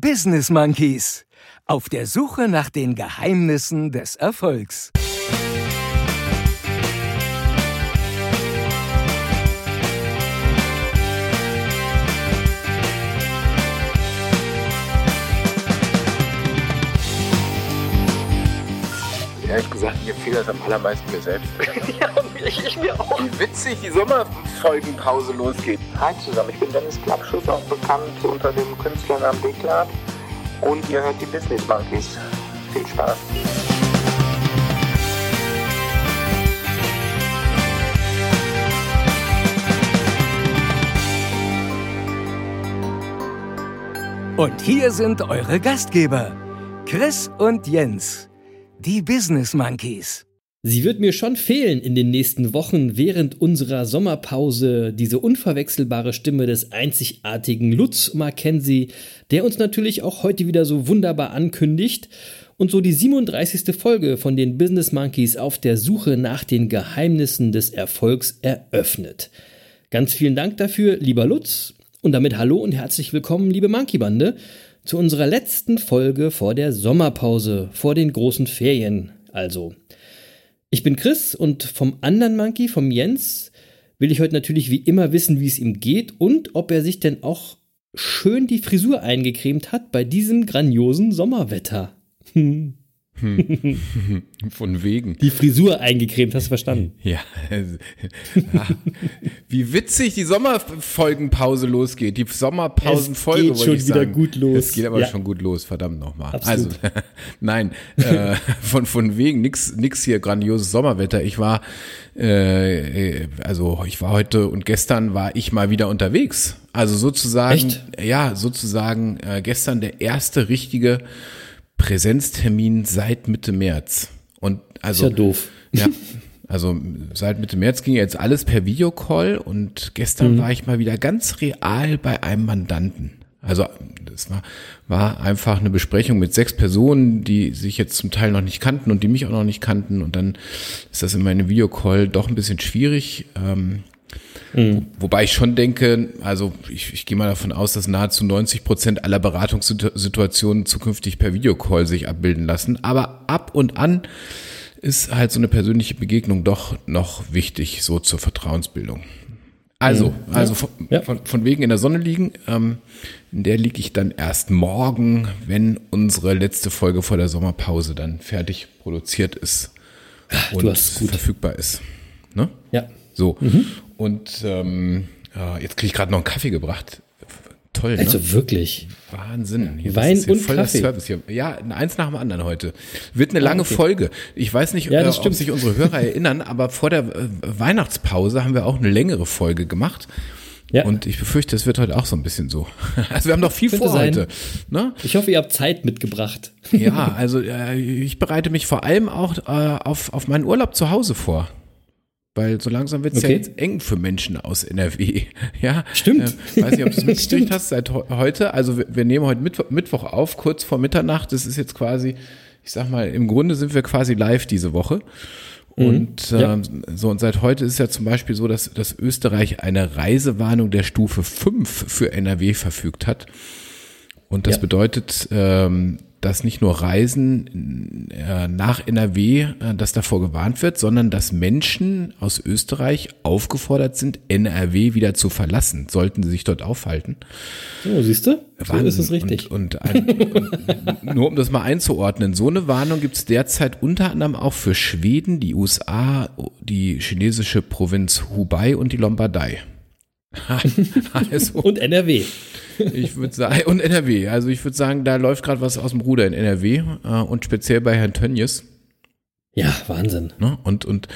Business Monkeys. Auf der Suche nach den Geheimnissen des Erfolgs. Ehrlich gesagt, mir fehlt das am allermeisten mir selbst. Ja, ich, ich mir auch. Wie witzig die Sommerfolgenpause losgeht. Hi zusammen, ich bin Dennis Klappschuss, auch bekannt unter dem Künstlernamen Deklat. Und ihr hört die Business Monkeys. Viel Spaß. Und hier sind eure Gastgeber, Chris und Jens, die Business Monkeys. Sie wird mir schon fehlen in den nächsten Wochen während unserer Sommerpause, diese unverwechselbare Stimme des einzigartigen Lutz Mackenzie, der uns natürlich auch heute wieder so wunderbar ankündigt und so die 37. Folge von den Business Monkeys auf der Suche nach den Geheimnissen des Erfolgs eröffnet. Ganz vielen Dank dafür, lieber Lutz, und damit hallo und herzlich willkommen, liebe Monkey Bande, zu unserer letzten Folge vor der Sommerpause, vor den großen Ferien also. Ich bin Chris und vom anderen Monkey, vom Jens, will ich heute natürlich wie immer wissen, wie es ihm geht und ob er sich denn auch schön die Frisur eingecremt hat bei diesem grandiosen Sommerwetter. Hm. Von wegen. Die Frisur eingecremt, hast du verstanden? Ja. ja. Wie witzig die Sommerfolgenpause losgeht. Die Sommerpausenfolge. Es geht schon wieder sagen. gut los. Es geht aber Ja. schon gut los, verdammt nochmal. Also, nein, äh, von, von wegen nix, nix hier grandioses Sommerwetter. Ich war, äh, äh, also ich war heute und gestern war ich mal wieder unterwegs. Also sozusagen, Echt? ja, sozusagen äh, gestern der erste richtige Präsenztermin seit Mitte März. Und also Ist ja doof. ja, also seit Mitte März ging jetzt alles per Videocall und gestern Mhm. war ich mal wieder ganz real bei einem Mandanten. Also das war, war einfach eine Besprechung mit sechs Personen, die sich jetzt zum Teil noch nicht kannten und die mich auch noch nicht kannten. Und dann ist das in meinem Videocall doch ein bisschen schwierig. Ähm, Mhm. Wobei ich schon denke, also ich, ich gehe mal davon aus, dass nahezu 90 Prozent aller Beratungssituationen zukünftig per Videocall sich abbilden lassen. Aber ab und an ist halt so eine persönliche Begegnung doch noch wichtig, so zur Vertrauensbildung. Also, also von, Ja. von, von wegen in der Sonne liegen, ähm, in der liege ich dann erst morgen, wenn unsere letzte Folge vor der Sommerpause dann fertig produziert ist und es gut. verfügbar ist. Ne? Ja. So. Und ähm, jetzt kriege ich gerade noch einen Kaffee gebracht. Toll, ne? Also wirklich. Wahnsinn. Hier, Wein und voll Kaffee. Service hier. Ja, eins nach dem anderen heute. Wird eine lange okay. Folge. Ich weiß nicht, Ja, äh, ob sich unsere Hörer erinnern, aber vor der äh, Weihnachtspause haben wir auch eine längere Folge gemacht. Ja. Und ich befürchte, es wird heute auch so ein bisschen so. Also wir haben noch viel Könnte vor sein. heute. Ne? Ich hoffe, ihr habt Zeit mitgebracht. Ja, also äh, ich bereite mich vor allem auch äh, auf, auf meinen Urlaub zu Hause vor. Weil so langsam wird es ja Okay. jetzt eng für Menschen aus NRW. Ja, Stimmt. Äh, weiß nicht, ob du es mitgekriegt hast seit he- heute. Also wir, wir nehmen heute Mittwoch, Mittwoch auf, kurz vor Mitternacht. Das ist jetzt quasi, ich sag mal, im Grunde sind wir quasi live diese Woche. Und Ja. ähm, so und seit heute ist ja zum Beispiel so, dass, dass Österreich eine Reisewarnung der Stufe 5 für NRW verfügt hat. Und das Ja. bedeutet, ähm, dass nicht nur Reisen äh, nach NRW, äh, dass davor gewarnt wird, sondern dass Menschen aus Österreich aufgefordert sind, NRW wieder zu verlassen, sollten sie sich dort aufhalten. So, siehst du? So ist es richtig. Und, und, ein, und nur um das mal einzuordnen, so eine Warnung gibt es derzeit unter anderem auch für Schweden, die USA, die chinesische Provinz Hubei und die Lombardei. also, Und NRW. ich würde sagen, und NRW. Also ich würde sagen, da läuft gerade was aus dem Ruder in NRW äh, und speziell bei Herrn Tönjes. Ja, Wahnsinn. Ne? Und, und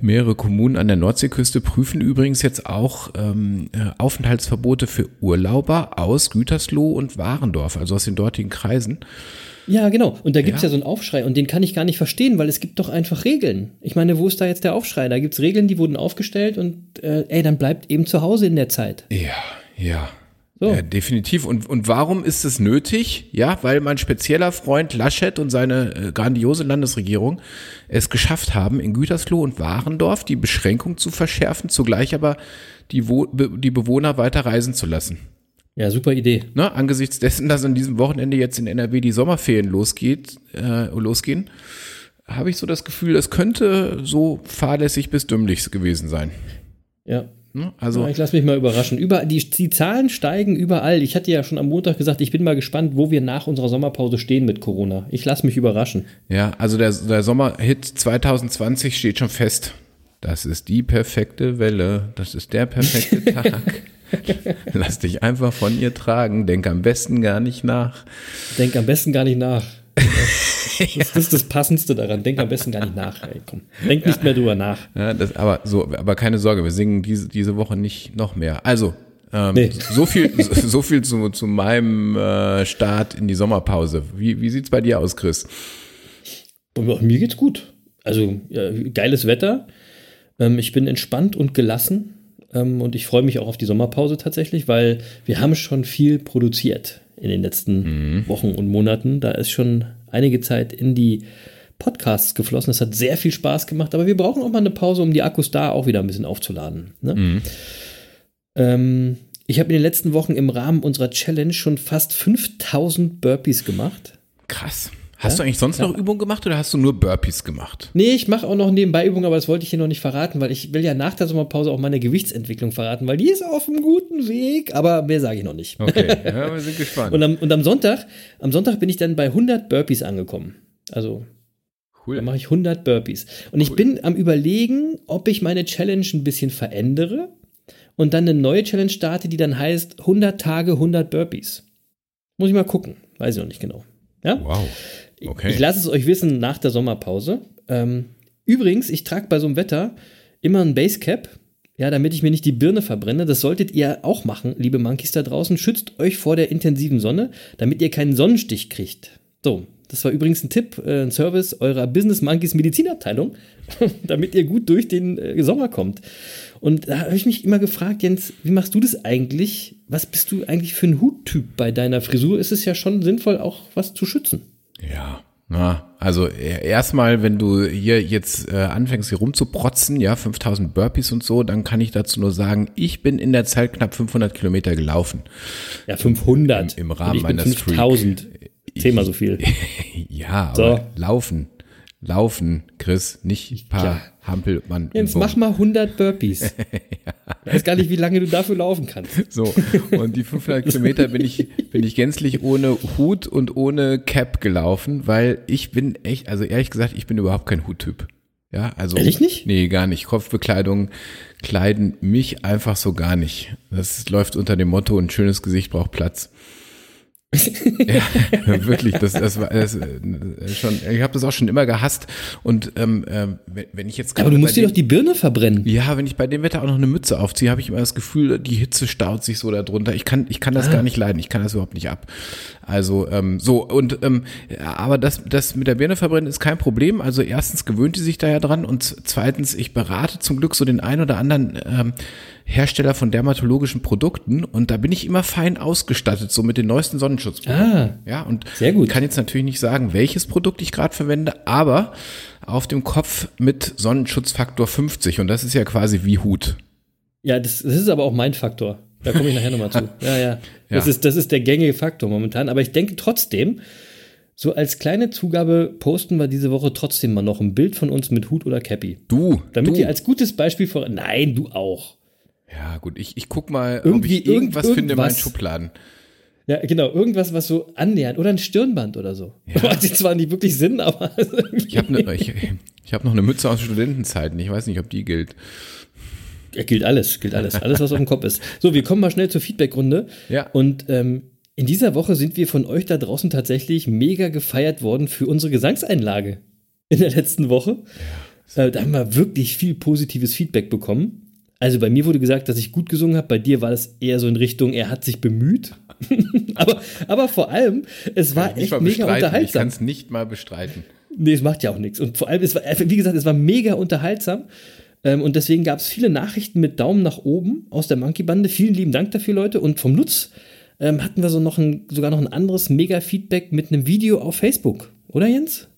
mehrere Kommunen an der Nordseeküste prüfen übrigens jetzt auch ähm, äh, Aufenthaltsverbote für Urlauber aus Gütersloh und Warendorf, also aus den dortigen Kreisen. Ja, genau. Und da gibt's Ja. ja. so einen Aufschrei und den kann ich gar nicht verstehen, weil es gibt doch einfach Regeln. Ich meine, wo ist da jetzt der Aufschrei? Da gibt's Regeln, die wurden aufgestellt und äh, ey, dann bleibt eben zu Hause in der Zeit. Ja, ja. So. Ja, definitiv. Und, und warum ist es nötig? Ja, weil mein spezieller Freund Laschet und seine äh, grandiose Landesregierung es geschafft haben, in Gütersloh und Warendorf die Beschränkung zu verschärfen, zugleich aber die, Wo die Bewohner weiter reisen zu lassen. Ja, super Idee. Ne, angesichts dessen, dass an diesem Wochenende jetzt in NRW die Sommerferien losgeht, äh, losgehen, habe ich so das Gefühl, es könnte so fahrlässig bis dümmlich gewesen sein. Ja. Ne? Also ja, ich lasse mich mal überraschen. Über, die, die Zahlen steigen überall. Ich hatte ja schon am Montag gesagt, ich bin mal gespannt, wo wir nach unserer Sommerpause stehen mit Corona. Ich lasse mich überraschen. Ja, also der, der Sommerhit 2020 steht schon fest. Das ist die perfekte Welle. Das ist der perfekte Tag. Lass dich einfach von ihr tragen. Denk am besten gar nicht nach. Denk am besten gar nicht nach. Das, das ist das Passendste daran. Denk am besten gar nicht nach. Ey, komm. Denk nicht mehr drüber nach. Ja, das, aber so, aber keine Sorge, wir singen diese, diese Woche nicht noch mehr. Also, ähm, Nee. so viel, so viel zu, zu meinem äh, Start in die Sommerpause. Wie, wie sieht's bei dir aus, Chris? Mir geht's gut. Also, ja, geiles Wetter. Ähm, ich bin entspannt und gelassen. Ähm, und ich freue mich auch auf die Sommerpause tatsächlich, weil wir haben schon viel produziert in den letzten Wochen und Monaten. Da ist schon einige Zeit in die Podcasts geflossen. Das hat sehr viel Spaß gemacht, aber wir brauchen auch mal eine Pause, um die Akkus da auch wieder ein bisschen aufzuladen. Ne? Ähm, ich habe in den letzten Wochen im Rahmen unserer Challenge schon fast 5000 Burpees gemacht. Krass. Hast du eigentlich sonst noch Übungen gemacht oder hast du nur Burpees gemacht? Nee, ich mache auch noch nebenbei Übungen, aber das wollte ich hier noch nicht verraten, weil ich will ja nach der Sommerpause auch meine Gewichtsentwicklung verraten, weil die ist auf einem guten Weg, aber mehr sage ich noch nicht. Okay, ja, wir sind gespannt. Und am, und am Sonntag, am Sonntag bin ich dann bei 100 Burpees angekommen. Also, cool. da mache ich 100 Burpees. Und ich bin am überlegen, ob ich meine Challenge ein bisschen verändere und dann eine neue Challenge starte, die dann heißt 100 Tage, 100 Burpees. Muss ich mal gucken. Weiß ich noch nicht genau. Ja? Wow. Okay. Ich lasse es euch wissen nach der Sommerpause. Ähm, übrigens, ich trage bei so einem Wetter immer ein Basecap, ja, damit ich mir nicht die Birne verbrenne. Das solltet ihr auch machen, liebe Monkeys da draußen. Schützt euch vor der intensiven Sonne, damit ihr keinen Sonnenstich kriegt. So, das war übrigens ein Tipp, äh, ein Service eurer Business Monkeys Medizinabteilung, damit ihr gut durch den äh, Sommer kommt. Und da habe ich mich immer gefragt, Jens, wie machst du das eigentlich? Was bist du eigentlich für ein Huttyp bei deiner Frisur? Ist es ja schon sinnvoll, auch was zu schützen. Ja, na, also e- erstmal, wenn du hier jetzt äh, anfängst, hier rumzuprotzen, ja, 5000 Burpees und so, dann kann ich dazu nur sagen, ich bin in der Zeit knapp 500 Kilometer gelaufen. Ja, 500. Im- im Rahmen meiner 5000. Zehnmal so viel. Ja, So. aber laufen, laufen, Chris, nicht ein paar Ja. Hampelmann. Jens, mach mal 100 Burpees. Ich weiß gar nicht, wie lange du dafür laufen kannst. So, und die 500 Kilometer bin ich, bin ich gänzlich ohne Hut und ohne Cap gelaufen, weil ich bin echt, also ehrlich gesagt, ich bin überhaupt kein Huttyp. Ja, also. Ehrlich nicht? Nee, gar nicht. Kopfbekleidung kleiden mich einfach so gar nicht. Das läuft unter dem Motto, ein schönes Gesicht braucht Platz. ja, wirklich, das, das war das, äh, schon, ich habe das auch schon immer gehasst. Und ähm, ähm, wenn, ich jetzt Aber du musst dir doch die Birne verbrennen. ja, wenn ich bei dem Wetter auch noch eine Mütze aufziehe, habe ich immer das Gefühl, die Hitze staut sich so darunter. Ich kann, ich kann das gar nicht leiden. Ich kann das überhaupt nicht ab. Also ähm, so und ähm, aber das, das mit der Birne verbrennen ist kein Problem. Also erstens gewöhnt die sich da ja dran und zweitens ich berate zum Glück so den ein oder anderen ähm, Hersteller von dermatologischen Produkten und da bin ich immer fein ausgestattet, so mit den neuesten Sonnenschutzprodukten. Ah, Ja, und Sehr gut. kann jetzt natürlich nicht sagen, welches Produkt ich gerade verwende, aber auf dem Kopf mit Sonnenschutzfaktor 50 und das ist ja quasi wie Hut. ja, das, das ist aber auch mein Faktor. Da komme ich nachher nochmal zu. Ja, ja. Das, Ja. Ist, das ist der gängige Faktor momentan. Aber ich denke trotzdem, so als kleine Zugabe posten wir diese Woche trotzdem mal noch ein Bild von uns mit Hut oder Cappy. Du, Damit du. ihr als gutes Beispiel vor. Nein, du auch. Ja, gut, ich, ich guck mal, ob Irgendwie ich irgendwas irgend- finde in meinen irgendwas. Schubladen. Ja, genau, irgendwas, was so annähernd. Oder ein Stirnband oder so. Macht jetzt zwar nicht wirklich Sinn, aber. Ich habe ne, ich, ich hab noch eine Mütze aus Studentenzeiten. Ich weiß nicht, ob die gilt. Ja, gilt alles, gilt alles, alles, was auf dem Kopf ist. So, wir kommen mal schnell zur Feedbackrunde. Ja. Und ähm, in dieser Woche sind wir von euch da draußen tatsächlich mega gefeiert worden für unsere Gesangseinlage in der letzten Woche. Äh, da haben wir wirklich viel positives Feedback bekommen. Also bei mir wurde gesagt, dass ich gut gesungen habe. Bei dir war es eher so in Richtung, er hat sich bemüht. aber, aber vor allem, es war echt mega bestreiten. Ich kann unterhaltsam. es nicht mal bestreiten. Nee, es macht ja auch nichts. Und vor allem, es war, wie gesagt, es war mega unterhaltsam. Ähm, und deswegen gab es viele Nachrichten mit Daumen nach oben aus der Monkey-Bande. Vielen lieben Dank dafür, Leute. Und vom Lutz ähm, hatten wir so noch ein, sogar noch ein anderes Mega-Feedback mit einem Video auf Facebook. Oder Jens?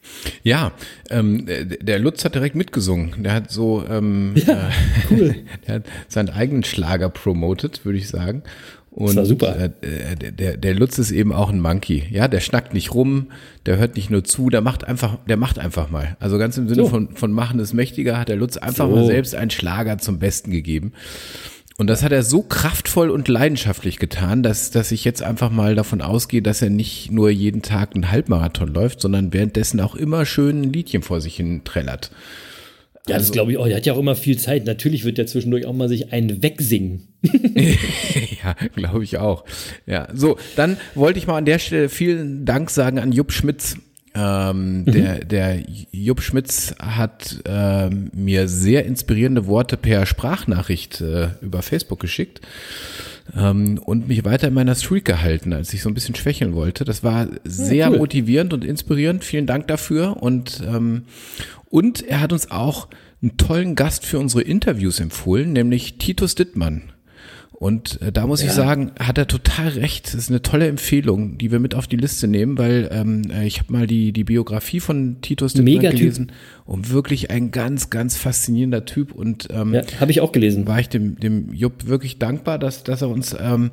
Ja, ähm, der Lutz hat direkt mitgesungen. Der hat so, ähm, Ja, äh, cool. der hat seinen eigenen Schlager promotet, würde ich sagen. Und war super. Äh, der, der, der Lutz ist eben auch ein Monkey. Ja, der schnackt nicht rum, der hört nicht nur zu, der macht einfach, der macht einfach mal. Also ganz im Sinne So. von, von Machen ist mächtiger hat der Lutz einfach So. mal selbst einen Schlager zum Besten gegeben. Und das hat er so kraftvoll und leidenschaftlich getan, dass, dass ich jetzt einfach mal davon ausgehe, dass er nicht nur jeden Tag einen Halbmarathon läuft, sondern währenddessen auch immer schön ein Liedchen vor sich hin trällert. Ja, Also das glaube ich auch. Der hat ja auch immer viel Zeit. Natürlich wird der zwischendurch auch mal sich einen wegsingen. ja, glaube ich auch. Ja, so, dann wollte ich mal an der Stelle vielen Dank sagen an Jupp Schmitz. Ähm, der, der Jupp Schmitz hat ähm, mir sehr inspirierende Worte per Sprachnachricht äh, über Facebook geschickt ähm, und mich weiter in meiner Streak gehalten, als ich so ein bisschen schwächeln wollte. Das war sehr cool. motivierend und inspirierend. Vielen Dank dafür. Und, ähm, und er hat uns auch einen tollen Gast für unsere Interviews empfohlen, nämlich Titus Dittmann. Und äh, da muss ich sagen, hat er total recht. Das ist eine tolle Empfehlung, die wir mit auf die Liste nehmen, weil ähm, äh, ich habe mal die, die Biografie von Titus Megatyp. gelesen und wirklich ein ganz, ganz faszinierender Typ. Und ähm, Ja, habe ich auch gelesen. war ich dem, dem Jupp wirklich dankbar, dass, dass er uns ähm,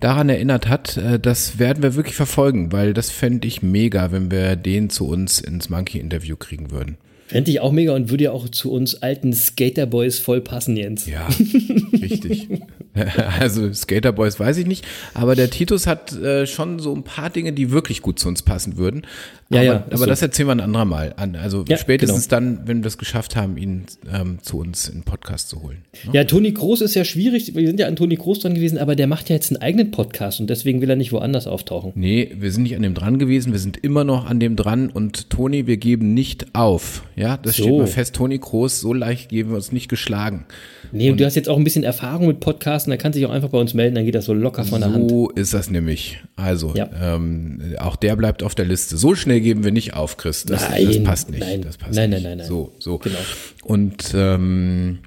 daran erinnert hat. Äh, das werden wir wirklich verfolgen, weil das fände ich mega, wenn wir den zu uns ins Monkey-Interview kriegen würden. Fände ich auch mega und würde ja auch zu uns alten Skaterboys voll passen, Jens. Ja, richtig. Also Skaterboys weiß ich nicht, aber der Titus hat äh, schon so ein paar Dinge, die wirklich gut zu uns passen würden. Ja, aber, ja, aber so. das erzählen wir ein andermal an. Also Ja, spätestens genau. dann, wenn wir es geschafft haben, ihn ähm, zu uns in den Podcast zu holen. Ja, Toni Kroos ist ja schwierig. Wir sind ja an Toni Kroos dran gewesen, aber der macht ja jetzt einen eigenen Podcast und deswegen will er nicht woanders auftauchen. Nee, wir sind nicht an dem dran gewesen, wir sind immer noch an dem dran und Toni, wir geben nicht auf. Ja, das So. steht mal fest, Toni Kroos, so leicht geben wir uns nicht geschlagen. Nee, und du hast jetzt auch ein bisschen Erfahrung mit Podcasten, da kannst du dich auch einfach bei uns melden, dann geht das so locker von der Hand. So ist das nämlich. Also, Ja. ähm, auch der bleibt auf der Liste. So schnell geben wir nicht auf, Chris. Das, das Nein, passt nicht. nein, das passt nein, nein, nein, nein. So, so. Genau. Und ähm,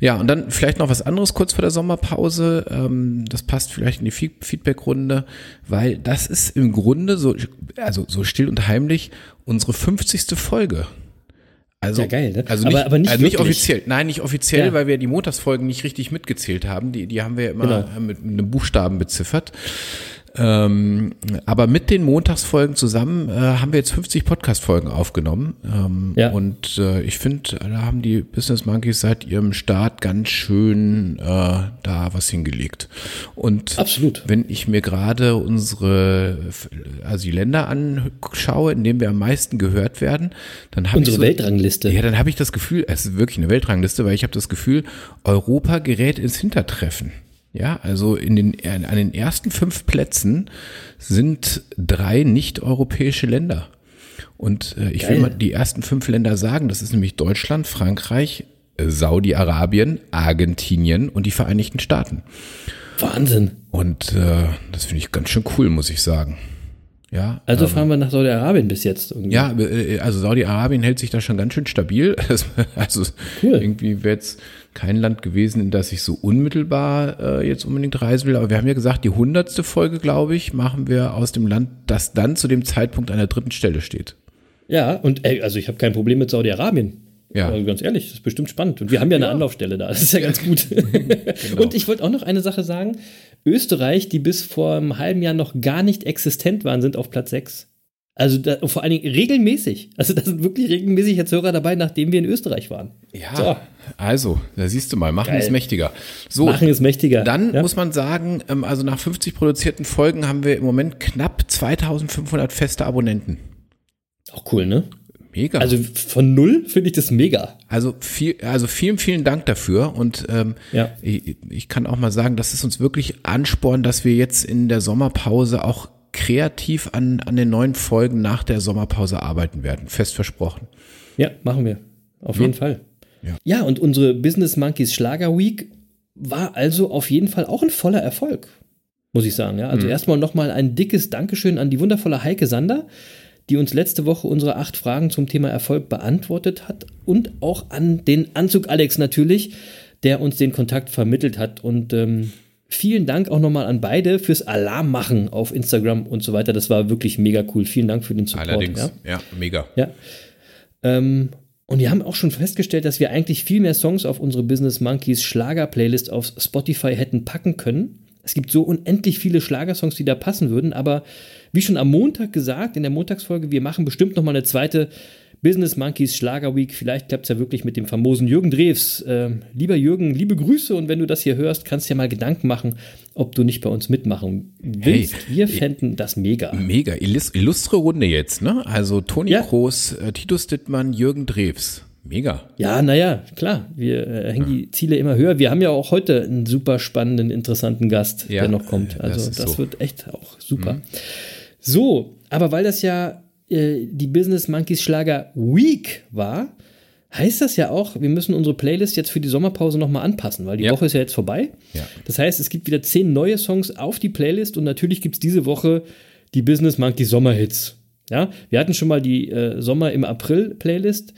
ja, und dann vielleicht noch was anderes kurz vor der Sommerpause. Ähm, das passt vielleicht in die Fe- Feedback-Runde, weil das ist im Grunde so, also so still und heimlich unsere 50. Folge. Also, Ja, geil, ne? also Aber- nicht, aber nicht also nicht offiziell. Nein, nicht offiziell, Ja. weil wir die Montagsfolgen nicht richtig mitgezählt haben. Die, die haben wir immer Genau. mit einem Buchstaben beziffert. Ähm, aber mit den Montagsfolgen zusammen äh, haben wir jetzt 50 Podcast-Folgen aufgenommen. Ähm, Ja. Und äh, ich finde, da haben die Business Monkeys seit ihrem Start ganz schön äh, da was hingelegt. Und Absolut. wenn ich mir gerade unsere also die Länder anschaue, in denen wir am meisten gehört werden, dann habe ich Unsere so, Weltrangliste. Ja, dann habe ich das Gefühl, es ist wirklich eine Weltrangliste, weil ich habe das Gefühl, Europa gerät ins Hintertreffen. Ja, also in den, an den ersten fünf Plätzen sind drei nicht-europäische Länder. Und äh, ich will Geil. mal die ersten fünf Länder sagen. Das ist nämlich Deutschland, Frankreich, äh, Saudi-Arabien, Argentinien und die Vereinigten Staaten. Wahnsinn. Und äh, das finde ich ganz schön cool, muss ich sagen. Ja, Also fahren wir nach Saudi-Arabien bis jetzt. Irgendwie. ja, äh, also Saudi-Arabien hält sich da schon ganz schön stabil. Also Cool. irgendwie wäre jetzt kein Land gewesen, in das ich so unmittelbar äh, jetzt unbedingt reisen will. Aber wir haben ja gesagt, die hundertste Folge, glaube ich, machen wir aus dem Land, das dann zu dem Zeitpunkt an der dritten Stelle steht. Ja, und ey, also ich habe kein Problem mit Saudi-Arabien. Ja. Also ganz ehrlich, das ist bestimmt spannend. Und wir haben ja eine Anlaufstelle da. Das ist ja ganz gut. Genau. Und ich wollte auch noch eine Sache sagen. Österreich, die bis vor einem halben Jahr noch gar nicht existent waren, sind auf Platz 6. Also da, vor allen Dingen regelmäßig. Also da sind wirklich regelmäßig jetzt Hörer dabei, nachdem wir in Österreich waren. Ja, So. also, da siehst du mal, machen Geil. ist mächtiger. So, Machen ist mächtiger. Dann ja? muss man sagen, ähm, also nach 50 produzierten Folgen haben wir im Moment knapp 2500 feste Abonnenten. Auch cool, ne? Mega. Also von null finde ich das mega. Also viel, also vielen, vielen Dank dafür. Und ähm, Ja. ich, ich kann auch mal sagen, das ist uns wirklich Ansporn, dass wir jetzt in der Sommerpause auch kreativ an, an den neuen Folgen nach der Sommerpause arbeiten werden. Fest versprochen. Ja, machen wir. Auf jeden Fall. Ja. Ja, und unsere Business Monkeys Schlager Week war also auf jeden Fall auch ein voller Erfolg, muss ich sagen. Ja, also erstmal nochmal ein dickes Dankeschön an die wundervolle Heike Sander, die uns letzte Woche unsere acht Fragen zum Thema Erfolg beantwortet hat und auch an den Anzug Alex natürlich, der uns den Kontakt vermittelt hat und ähm, Vielen Dank auch nochmal an beide fürs Alarm machen auf Instagram und so weiter. Das war wirklich mega cool. Vielen Dank für den Support. Allerdings, Ja? ja, mega. Ja. Ähm, und wir haben auch schon festgestellt, dass wir eigentlich viel mehr Songs auf unsere Business Monkeys Schlager-Playlist auf Spotify hätten packen können. Es gibt so unendlich viele Schlagersongs, die da passen würden, aber wie schon am Montag gesagt, in der Montagsfolge, wir machen bestimmt noch mal eine zweite Business Monkeys Schlager Week. Vielleicht klappt es ja wirklich mit dem famosen Jürgen Drews. Ähm, lieber Jürgen, liebe Grüße und wenn du das hier hörst, kannst du ja mal Gedanken machen, ob du nicht bei uns mitmachen willst. Hey, wir fänden das mega. Mega. Illustre Runde jetzt, ne? Also Toni ja. Kroos, äh, Titus Dittmann, Jürgen Drews. Mega. Ja, naja, klar. Wir äh, hängen ja. die Ziele immer höher. Wir haben ja auch heute einen super spannenden, interessanten Gast, ja, der noch kommt. Also das, das so. wird echt auch super. Mhm. So, aber weil das ja äh, die Business Monkeys Schlager Week war, heißt das ja auch, wir müssen unsere Playlist jetzt für die Sommerpause nochmal anpassen, weil die ja. Woche ist ja jetzt vorbei. Ja. Das heißt, es gibt wieder zehn neue Songs auf die Playlist und natürlich gibt es diese Woche die Business Monkeys Sommerhits. Ja, wir hatten schon mal die äh, Sommer im April Playlist.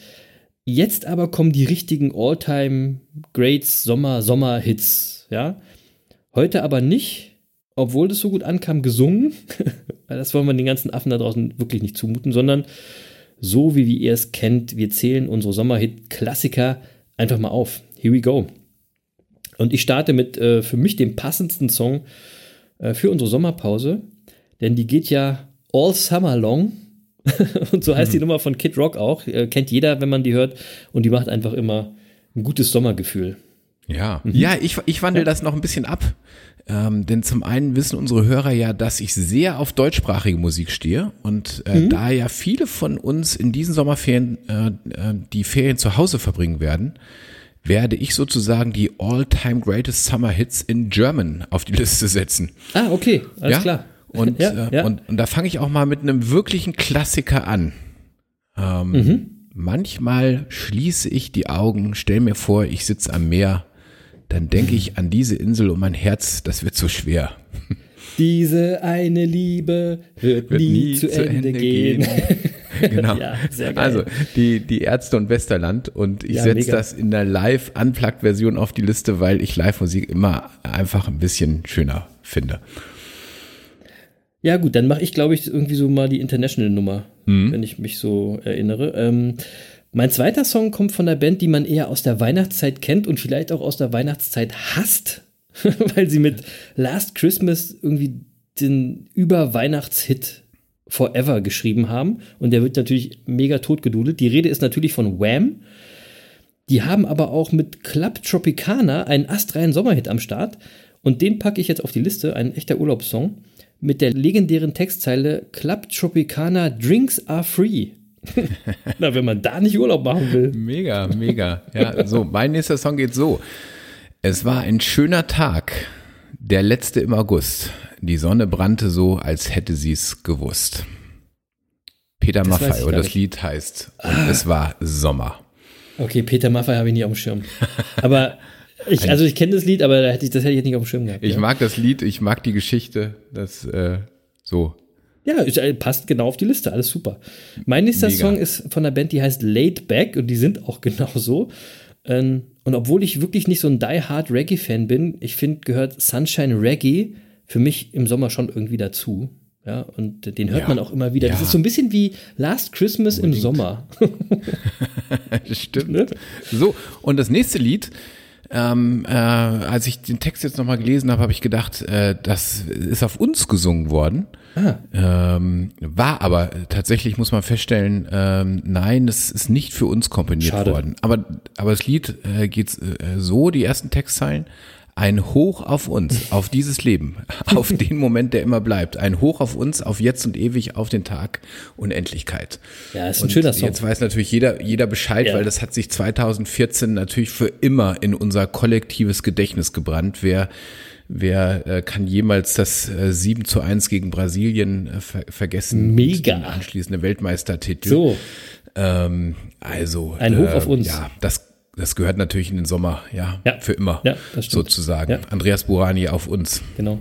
Jetzt aber kommen die richtigen All-Time Greats Sommer Sommer Hits. Ja, heute aber nicht obwohl das so gut ankam, gesungen. das wollen wir den ganzen Affen da draußen wirklich nicht zumuten, sondern so wie, wie ihr es kennt, wir zählen unsere Sommerhit-Klassiker einfach mal auf. Here we go. Und ich starte mit äh, für mich dem passendsten Song äh, für unsere Sommerpause, denn die geht ja all summer long. und so heißt mhm. die Nummer von Kid Rock auch. Äh, kennt jeder, wenn man die hört. Und die macht einfach immer ein gutes Sommergefühl. Ja, mhm. ja, ich, ich wandle das noch ein bisschen ab. Ähm, denn zum einen wissen unsere Hörer ja, dass ich sehr auf deutschsprachige Musik stehe und äh, mhm. da ja viele von uns in diesen Sommerferien äh, äh, die Ferien zu Hause verbringen werden, werde ich sozusagen die All-Time Greatest Summer Hits in German auf die Liste setzen. Ah, okay, alles ja? klar. Und, ja, äh, ja. und, und da fange ich auch mal mit einem wirklichen Klassiker an. Ähm, mhm. Manchmal schließe ich die Augen, stell mir vor, ich sitze am Meer dann denke ich an diese Insel und mein Herz, das wird so schwer. Diese eine Liebe wird, wird nie, nie, zu, zu Ende, Ende, gehen. gehen. genau. ja, also die, die Ärzte und Westerland und ich ja, setze das in der Live-Unplugged-Version auf die Liste, weil ich Live-Musik immer einfach ein bisschen schöner finde. Ja gut, dann mache ich glaube ich irgendwie so mal die International-Nummer, mhm. wenn ich mich so erinnere. Ähm, mein zweiter Song kommt von der Band, die man eher aus der Weihnachtszeit kennt und vielleicht auch aus der Weihnachtszeit hasst, weil sie mit Last Christmas irgendwie den Über-Weihnachtshit Forever geschrieben haben. Und der wird natürlich mega totgedudelt. Die Rede ist natürlich von Wham. Die haben aber auch mit Club Tropicana einen astreinen Sommerhit am Start. Und den packe ich jetzt auf die Liste, ein echter Urlaubssong, mit der legendären Textzeile Club Tropicana Drinks are free. Na, wenn man da nicht Urlaub machen will. Mega, mega. Ja, so, mein nächster Song geht so. Es war ein schöner Tag, der letzte im August. Die Sonne brannte so, als hätte sie es gewusst. Peter Maffay, und das Lied heißt Und ah. es war Sommer. Okay, Peter Maffay habe ich nicht auf dem Schirm. Aber ich, also ich kenne das Lied, aber das hätte ich jetzt nicht auf dem Schirm gehabt. Ich ja. mag das Lied, ich mag die Geschichte, das äh, so. Ja, äh, passt genau auf die Liste, alles super. Mein nächster Mega. Song ist von einer Band, die heißt Laid Back und die sind auch genau so. Ähm, und obwohl ich wirklich nicht so ein Die Hard Reggae-Fan bin, ich finde, gehört Sunshine Reggae für mich im Sommer schon irgendwie dazu. Ja, und den hört ja. man auch immer wieder. Ja. Das ist so ein bisschen wie Last Christmas Unbedingt. im Sommer. Stimmt. Ne? So, und das nächste Lied ähm, äh, als ich den Text jetzt nochmal gelesen habe, habe ich gedacht, äh, das ist auf uns gesungen worden. Ah. Ähm, war aber tatsächlich, muss man feststellen, ähm, nein, das ist nicht für uns komponiert Schade. worden. Aber, aber das Lied äh, geht äh, so, die ersten Textzeilen. Ein Hoch auf uns, auf dieses Leben, auf den Moment, der immer bleibt. Ein Hoch auf uns, auf jetzt und ewig, auf den Tag Unendlichkeit. Ja, ist ein und schöner Song. Jetzt weiß natürlich jeder, jeder Bescheid, ja. weil das hat sich 2014 natürlich für immer in unser kollektives Gedächtnis gebrannt. Wer, wer äh, kann jemals das äh, 7 zu 1 gegen Brasilien äh, ver vergessen? Mega. Anschließende Weltmeistertitel. So. Ähm, also. Ein Hoch auf uns. Ja, das das gehört natürlich in den Sommer, ja, ja. für immer, ja, sozusagen. Ja. Andreas Burani auf uns. Genau.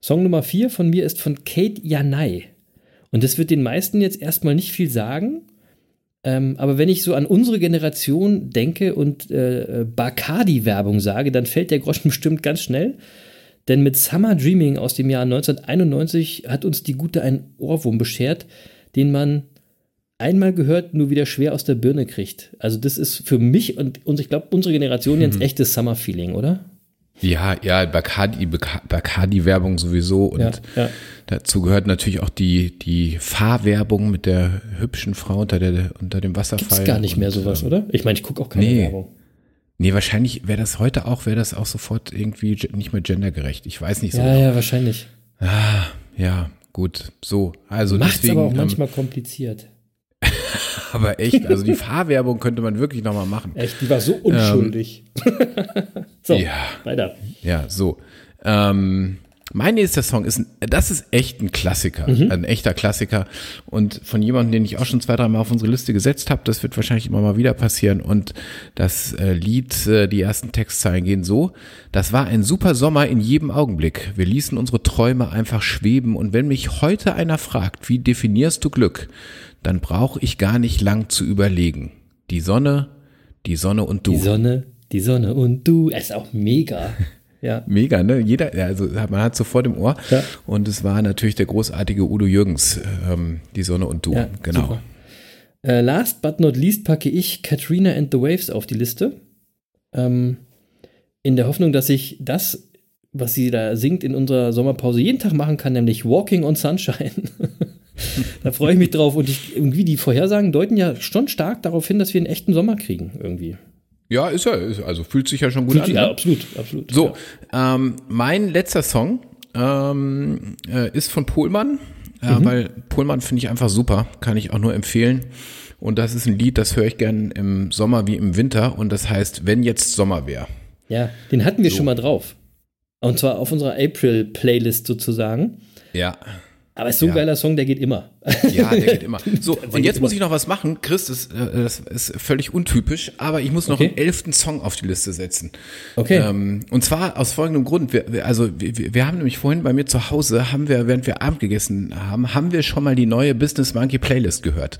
Song Nummer vier von mir ist von Kate Janai. Und das wird den meisten jetzt erstmal nicht viel sagen. Ähm, aber wenn ich so an unsere Generation denke und äh, Bacardi-Werbung sage, dann fällt der Groschen bestimmt ganz schnell. Denn mit Summer Dreaming aus dem Jahr 1991 hat uns die Gute einen Ohrwurm beschert, den man einmal gehört, nur wieder schwer aus der Birne kriegt. Also das ist für mich und, und ich glaube unsere Generation jetzt mhm. echtes Summer-Feeling, oder? Ja, ja, Bacardi, Bacardi-Werbung sowieso und Ja, ja. dazu gehört natürlich auch die, die Fahrwerbung mit der hübschen Frau unter, der, unter dem Wasserfall. Gibt's gar nicht mehr und, sowas, ähm, oder? Ich meine, ich gucke auch keine Nee. Werbung. Nee, wahrscheinlich wäre das heute auch, wäre das auch sofort irgendwie ge- nicht mehr gendergerecht. Ich weiß nicht so. Ja, genau. ja, wahrscheinlich. Ja, gut. So, also Macht's deswegen. aber auch ähm, manchmal kompliziert. aber echt, also die Fahrwerbung könnte man wirklich nochmal machen. Echt, die war so unschuldig. so, Ja. weiter. Ja, so. Ähm, mein nächster Song ist, ein, das ist echt ein Klassiker, Mhm. ein echter Klassiker und von jemandem, den ich auch schon zwei, drei Mal auf unsere Liste gesetzt habe. Das wird wahrscheinlich immer mal wieder passieren und das äh, Lied, äh, die ersten Textzeilen gehen so: Das war ein super Sommer in jedem Augenblick. Wir ließen unsere Träume einfach schweben und wenn mich heute einer fragt, wie definierst du Glück, dann brauche ich gar nicht lang zu überlegen. Die Sonne, die Sonne und du. Die Sonne, die Sonne und du. Es ist auch mega. Ja. Mega, ne? Jeder, also man hat sofort im Ohr. Ja. Und es war natürlich der großartige Udo Jürgens, ähm, Die Sonne und du. Ja, genau. Äh, last but not least packe ich Katrina and the Waves auf die Liste. Ähm, in der Hoffnung, dass ich das, was sie da singt, in unserer Sommerpause jeden Tag machen kann, nämlich Walking on Sunshine. da freue ich mich drauf. Und ich, irgendwie die Vorhersagen deuten ja schon stark darauf hin, dass wir einen echten Sommer kriegen, irgendwie. Ja, ist ist, also fühlt sich ja schon gut an. ja, ne? absolut, absolut. So, ähm, mein letzter Song ähm, äh, ist von Pohlmann, äh, Mhm. weil Pohlmann finde ich einfach super, kann ich auch nur empfehlen. Und das ist ein Lied, das höre ich gern im Sommer wie im Winter und das heißt, wenn jetzt Sommer wäre. Ja, den hatten wir schon mal drauf. Und zwar auf unserer April-Playlist sozusagen. Ja. Aber es ist so ein Ja. geiler Song, der geht immer. Ja, der geht immer. So, Der und jetzt muss immer. ich noch was machen. Chris, das, äh, das ist völlig untypisch, aber ich muss noch Okay. einen elften Song auf die Liste setzen. Okay. Ähm, und zwar aus folgendem Grund. Wir, also wir, wir- wir haben nämlich vorhin bei mir zu Hause, haben wir, während wir Abend gegessen haben, haben wir schon mal die neue Business Monkey Playlist gehört.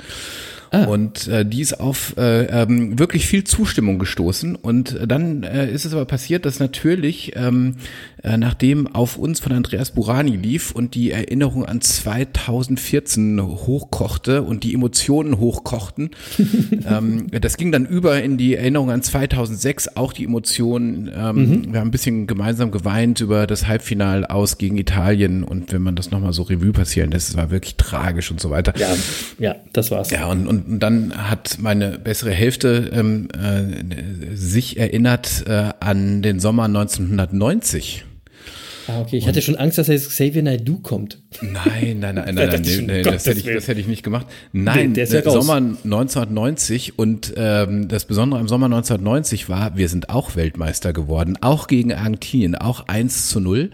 Ah. Und äh, die ist auf äh, ähm, wirklich viel Zustimmung gestoßen. Und äh, dann äh, ist es aber passiert, dass natürlich, ähm, äh, nachdem auf uns von Andreas Burani lief und die Erinnerung an 2014 hochkochte und die Emotionen hochkochten, ähm, das ging dann über in die Erinnerung an 2006, auch die Emotionen. Ähm, Wir haben ein bisschen gemeinsam geweint über das Halbfinal aus gegen Italien. Und wenn man das nochmal so Revue passieren lässt, es war wirklich tragisch und so weiter. Ja, ja, das war's. Ja, und, und dann hat meine bessere Hälfte ähm, äh, sich erinnert äh, an den Sommer 1990. Ah, okay. Ich hatte schon Angst, dass jetzt Xavier Naidoo kommt. Nein, nein, nein, nein, nein, nee, das, hätte ich, das hätte ich nicht gemacht. Nein, der raus. Sommer 1990 und ähm, das Besondere am Sommer 1990 war, wir sind auch Weltmeister geworden, auch gegen Argentinien, auch 1 zu 0.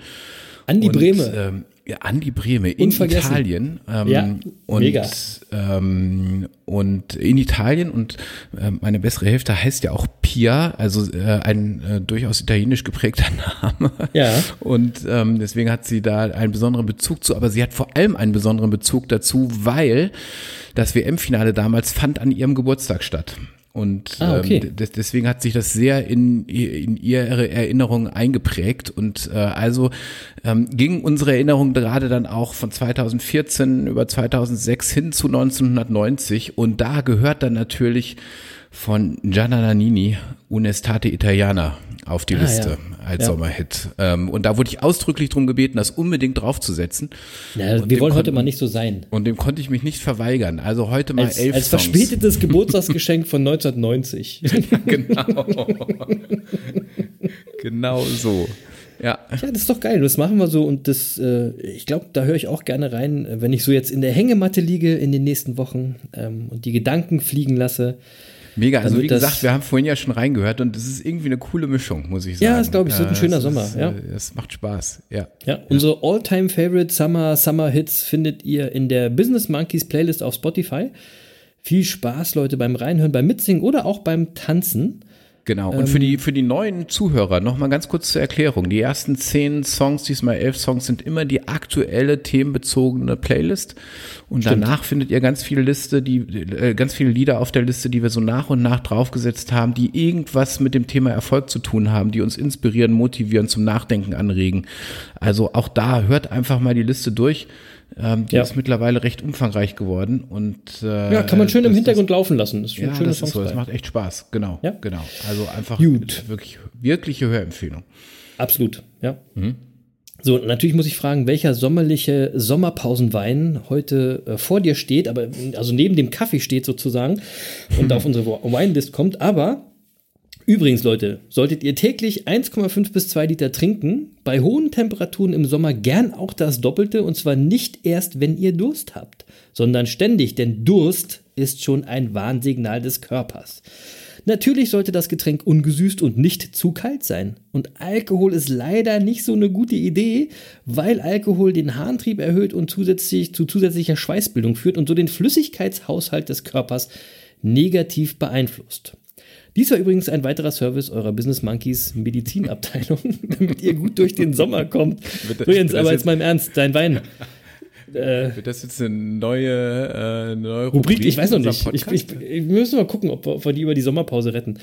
Andi Und, Brehme. Ähm, Andi Brehme in. Italien. Ähm, Ja, und, mega. Ähm, und in Italien und ähm, meine bessere Hälfte heißt ja auch Pia, also äh, ein äh, durchaus italienisch geprägter Name. Ja. Und ähm, deswegen hat sie da einen besonderen Bezug zu, aber sie hat vor allem einen besonderen Bezug dazu, weil das WM-Finale damals fand an ihrem Geburtstag statt. Und Ah, okay. ähm, des- deswegen hat sich das sehr in, in ihre Erinnerung eingeprägt. Und äh, also ähm, ging unsere Erinnerung gerade dann auch von 2014 über 2006 hin zu 1990. Und da gehört dann natürlich von Gianna Nannini Unestate Italiana auf die Ah, Liste ja. als Ja. Sommerhit. Ähm, und da wurde ich ausdrücklich drum gebeten, das unbedingt draufzusetzen. Ja, wir wollen heute mal nicht so sein. Und dem konnte ich mich nicht verweigern. Also heute mal Als, elf als Songs. verspätetes Geburtstagsgeschenk von 1990. genau. genau so. Ja. Ja, das ist doch geil. Das machen wir so und das, äh, ich glaube, da höre ich auch gerne rein, wenn ich so jetzt in der Hängematte liege in den nächsten Wochen ähm, und die Gedanken fliegen lasse. Mega. Also Dann wie das- gesagt, wir haben vorhin ja schon reingehört und es ist irgendwie eine coole Mischung, muss ich sagen. Ja, das glaub ich, es wird ein Äh, schöner es Sommer, Ist, ja. äh, Es macht Spaß. Ja. Ja, unsere All-Time-Favorite Summer Summer Hits findet ihr in der Business Monkeys Playlist auf Spotify. Viel Spaß, Leute, beim Reinhören, beim Mitsingen oder auch beim Tanzen. Genau. Und für die, für die neuen Zuhörer noch mal ganz kurz zur Erklärung. Die ersten zehn Songs, diesmal elf Songs, sind immer die aktuelle themenbezogene Playlist. Und danach findet ihr ganz viele Liste, die, äh, ganz viele Lieder auf der Liste, die wir so nach und nach draufgesetzt haben, die irgendwas mit dem Thema Erfolg zu tun haben, die uns inspirieren, motivieren, zum Nachdenken anregen. Also auch da hört einfach mal die Liste durch. Ähm, die Ja. ist mittlerweile recht umfangreich geworden und äh, Ja, kann man schön im Hintergrund laufen lassen. Das ist ja, ein schönes das ist so. Das macht echt Spaß. Genau. Ja. Genau. Also einfach Gut. wirklich, wirkliche Hörempfehlung. Absolut, ja. Mhm. So, natürlich muss ich fragen, welcher sommerliche Sommerpausenwein heute äh, vor dir steht, aber also neben dem Kaffee steht sozusagen und auf unsere Weinlist kommt. Aber übrigens, Leute, solltet ihr täglich 1,5 bis 2 Liter trinken, bei hohen Temperaturen im Sommer gern auch das Doppelte und zwar nicht erst, wenn ihr Durst habt, sondern ständig, denn Durst ist schon ein Warnsignal des Körpers. Natürlich sollte das Getränk ungesüßt und nicht zu kalt sein. Und Alkohol ist leider nicht so eine gute Idee, weil Alkohol den Harntrieb erhöht und zusätzlich zu zusätzlicher Schweißbildung führt und so den Flüssigkeitshaushalt des Körpers negativ beeinflusst. Dies war übrigens ein weiterer Service eurer Business Monkeys Medizinabteilung, damit ihr gut durch den Sommer kommt. So Jens, aber jetzt mal im Ernst, dein Wein. Äh, Wird das jetzt eine neue, äh, neue Rubrik? Rubrik? Ich weiß noch nicht. Ich, ich, wir müssen mal gucken, ob wir, ob wir die über die Sommerpause retten.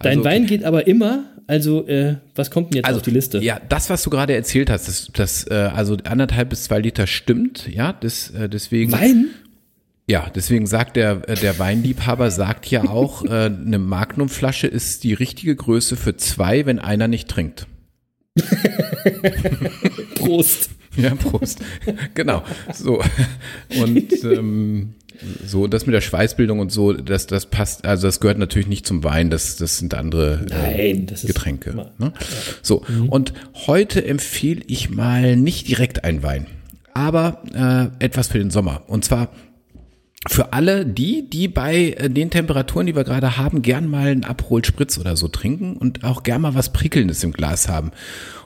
Dein also, Wein geht aber immer. Also, äh, was kommt denn jetzt also, auf die Liste? Ja, das, was du gerade erzählt hast, das, das äh, also anderthalb bis zwei Liter stimmt. Ja, das, äh, deswegen. Wein? Ja, deswegen sagt der, äh, der Weinliebhaber, sagt ja auch, äh, eine Magnumflasche ist die richtige Größe für zwei, wenn einer nicht trinkt. Prost. Ja, Prost. genau. So. Und ähm, so, das mit der Schweißbildung und so, das, das passt, also das gehört natürlich nicht zum Wein, das, das sind andere äh, Nein, das Getränke. Ne? So, mhm. und heute empfehle ich mal nicht direkt einen Wein, aber äh, etwas für den Sommer. Und zwar für alle die, die bei äh, den Temperaturen, die wir gerade haben, gern mal einen Aperol Spritz oder so trinken und auch gern mal was Prickelndes im Glas haben.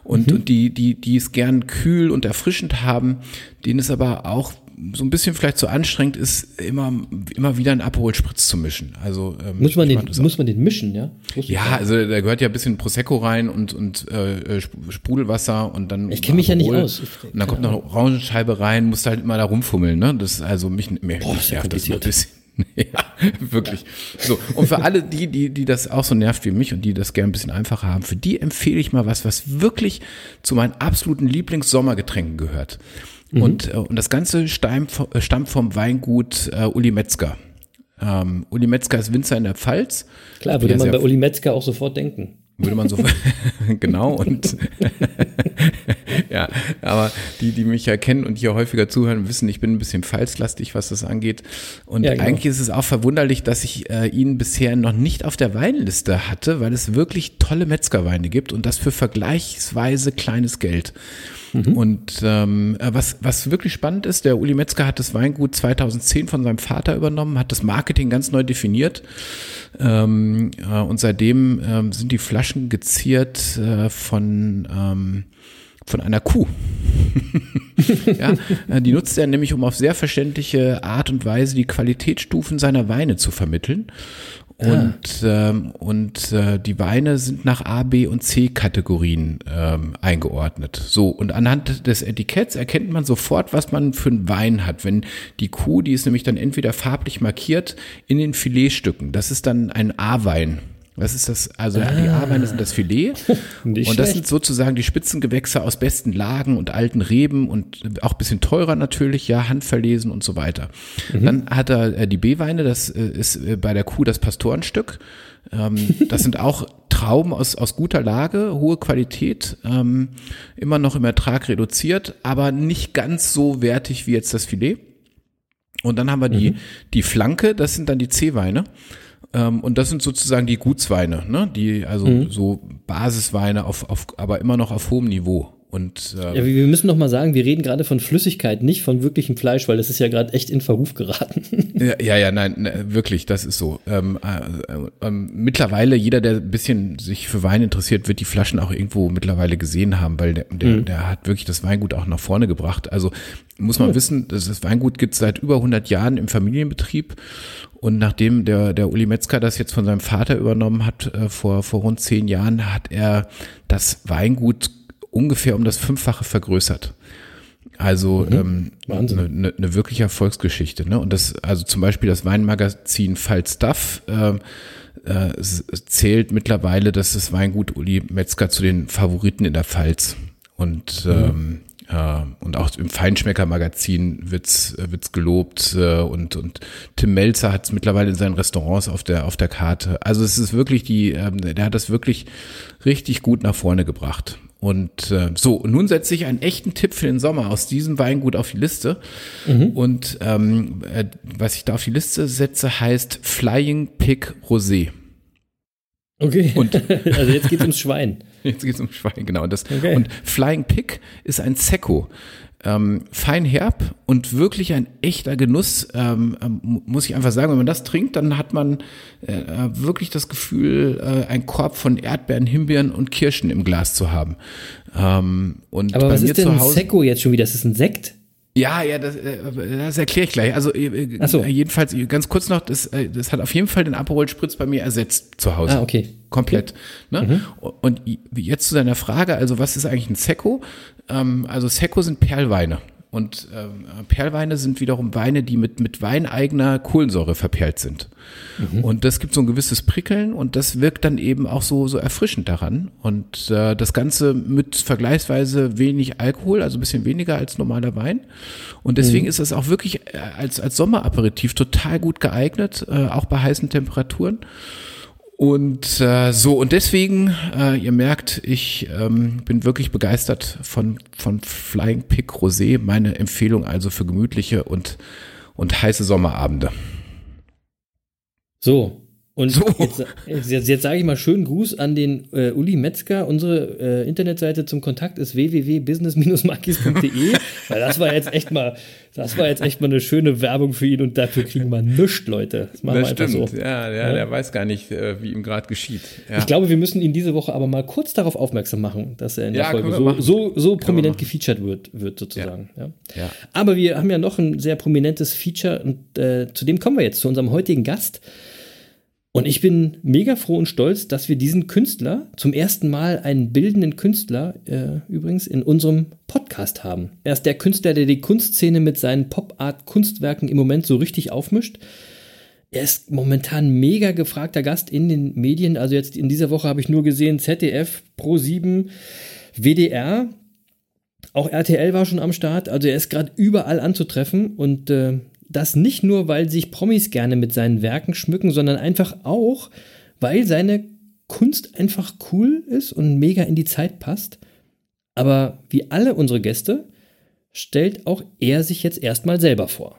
Und, mhm. und die, die, die es gern kühl und erfrischend haben, denen es aber auch so ein bisschen vielleicht zu so anstrengend ist, immer, immer wieder einen Aperol Spritz zu mischen. Also ähm, muss man den, muss man den mischen, ja? Ja, also da gehört ja ein bisschen Prosecco rein und und äh, Sprudelwasser und dann. Ich kenne mich ja nicht aus. Und dann kommt noch eine Orangenscheibe rein, musst halt immer da rumfummeln, ne? Das ist also mich, mir, Boah, nervt das ein bisschen. Ja, wirklich. So. Und für alle die, die, die das auch so nervt wie mich und die das gerne ein bisschen einfacher haben, für die empfehle ich mal was, was wirklich zu meinen absoluten Lieblings-Sommergetränken gehört. Mhm. Und, äh, und das Ganze stammt, äh, stammt vom Weingut äh, Uli Metzger. Ähm, Uli Metzger ist Winzer in der Pfalz. Klar, würde man bei Uli Metzger auch sofort denken. Würde man so, genau, und ja, aber die, die mich ja kennen und hier häufiger zuhören, wissen, ich bin ein bisschen falslastig, was das angeht. Und ja, genau. eigentlich ist es auch verwunderlich, dass ich äh, ihn bisher noch nicht auf der Weinliste hatte, weil es wirklich tolle Metzgerweine gibt und das für vergleichsweise kleines Geld. Mhm. Und ähm, äh, was, was wirklich spannend ist, der Uli Metzger hat das Weingut 2010 von seinem Vater übernommen, hat das Marketing ganz neu definiert. Ähm, äh, und seitdem ähm, sind die Flaschen geziert äh, von ähm, von einer Kuh. ja, äh, die nutzt er nämlich, um auf sehr verständliche Art und Weise die Qualitätsstufen seiner Weine zu vermitteln. Und, ah. ähm, und äh, die Weine sind nach A, B und C Kategorien ähm, eingeordnet. So, und anhand des Etiketts erkennt man sofort, was man für einen Wein hat. Wenn die Kuh, die ist nämlich dann entweder farblich markiert in den Filetstücken, das ist dann ein A-Wein. Was ist das? Also ah. die A-Weine sind das Filet. und das schlecht. sind sozusagen die Spitzengewächse aus besten Lagen und alten Reben und auch bisschen teurer natürlich, ja, handverlesen und so weiter. Mhm. Dann hat er äh, die B-Weine, das äh, ist äh, bei der Kuh das Pastorenstück. Ähm, das sind auch Trauben aus, aus guter Lage, hohe Qualität, ähm, immer noch im Ertrag reduziert, aber nicht ganz so wertig wie jetzt das Filet. Und dann haben wir die, mhm. die Flanke, das sind dann die C-Weine. Ähm, und das sind sozusagen die Gutsweine, ne? Die, also mhm. so Basisweine auf, auf, aber immer noch auf hohem Niveau. Und, äh, ja, wir müssen noch mal sagen, wir reden gerade von Flüssigkeit, nicht von wirklichem Fleisch, weil das ist ja gerade echt in Verruf geraten. ja, ja, ja, nein, ne, wirklich, das ist so. Ähm, äh, äh, mittlerweile, jeder, der ein bisschen sich für Wein interessiert, wird die Flaschen auch irgendwo mittlerweile gesehen haben, weil der, der, mhm. der hat wirklich das Weingut auch nach vorne gebracht. Also muss man mhm. wissen, dass das Weingut gibt seit über 100 Jahren im Familienbetrieb und nachdem der, der Uli Metzger das jetzt von seinem Vater übernommen hat, äh, vor, vor rund zehn Jahren, hat er das Weingut ungefähr um das Fünffache vergrößert. Also mhm. ähm, eine, eine, eine wirkliche Erfolgsgeschichte. Ne? Und das, also zum Beispiel das Weinmagazin Falstaff äh, äh, zählt mittlerweile, dass das Weingut Uli Metzger zu den Favoriten in der Pfalz. Und mhm. ähm, äh, und auch im Feinschmecker-Magazin wird's wird's gelobt äh, und und Tim Melzer hat es mittlerweile in seinen Restaurants auf der auf der Karte. Also es ist wirklich die, ähm, der hat das wirklich richtig gut nach vorne gebracht. Und äh, so, und nun setze ich einen echten Tipp für den Sommer aus diesem Weingut auf die Liste. Mhm. Und ähm, äh, was ich da auf die Liste setze, heißt Flying Pig Rosé. Okay. Und also jetzt geht es ums Schwein. Jetzt geht es ums Schwein, genau. Das, okay. Und Flying Pig ist ein Secco ähm, fein herb und wirklich ein echter Genuss, ähm, ähm, muss ich einfach sagen. Wenn man das trinkt, dann hat man äh, wirklich das Gefühl, äh, einen Korb von Erdbeeren, Himbeeren und Kirschen im Glas zu haben. Ähm, und Aber was ist denn ein Secco jetzt schon wieder? Das ist ein Sekt? Ja, ja, das, äh, das erkläre ich gleich. Also äh, so. jedenfalls ganz kurz noch, das, äh, das hat auf jeden Fall den Aperol Spritz bei mir ersetzt zu Hause. Ah, okay. Komplett. Okay. Ne? Mhm. Und jetzt zu deiner Frage, also was ist eigentlich ein Secco? Ähm, also Secco sind Perlweine. Und ähm, Perlweine sind wiederum Weine, die mit, mit weineigener Kohlensäure verperlt sind. Mhm. Und das gibt so ein gewisses Prickeln und das wirkt dann eben auch so, so erfrischend daran. Und äh, das Ganze mit vergleichsweise wenig Alkohol, also ein bisschen weniger als normaler Wein. Und deswegen mhm. ist es auch wirklich äh, als, als Sommeraperitif total gut geeignet, äh, auch bei heißen Temperaturen. Und äh, so, und deswegen, äh, ihr merkt, ich ähm, bin wirklich begeistert von, von Flying Pig Rosé. Meine Empfehlung also für gemütliche und, und heiße Sommerabende. So, und so. jetzt, jetzt, jetzt sage ich mal schönen Gruß an den äh, Uli Metzger. Unsere äh, Internetseite zum Kontakt ist www.business-markis.de. weil das war jetzt echt mal, das war jetzt echt mal eine schöne Werbung für ihn und dafür kriegen wir nichts, Leute. Das machen das wir stimmt. so. Ja, ja, ja, der weiß gar nicht, äh, wie ihm gerade geschieht. Ja. Ich glaube, wir müssen ihn diese Woche aber mal kurz darauf aufmerksam machen, dass er in der Folge so, so, so prominent gefeatured wird, wird sozusagen. Ja. Ja. Aber wir haben ja noch ein sehr prominentes Feature und äh, zu dem kommen wir jetzt, zu unserem heutigen Gast. Und ich bin mega froh und stolz, dass wir diesen Künstler, zum ersten Mal einen bildenden Künstler äh, übrigens, in unserem Podcast haben. Er ist der Künstler, der die Kunstszene mit seinen Pop-Art-Kunstwerken im Moment so richtig aufmischt. Er ist momentan mega gefragter Gast in den Medien. Also jetzt in dieser Woche habe ich nur gesehen ZDF, Pro7, WDR. Auch RTL war schon am Start. Also er ist gerade überall anzutreffen und äh, das nicht nur, weil sich Promis gerne mit seinen Werken schmücken, sondern einfach auch, weil seine Kunst einfach cool ist und mega in die Zeit passt. Aber wie alle unsere Gäste stellt auch er sich jetzt erstmal selber vor.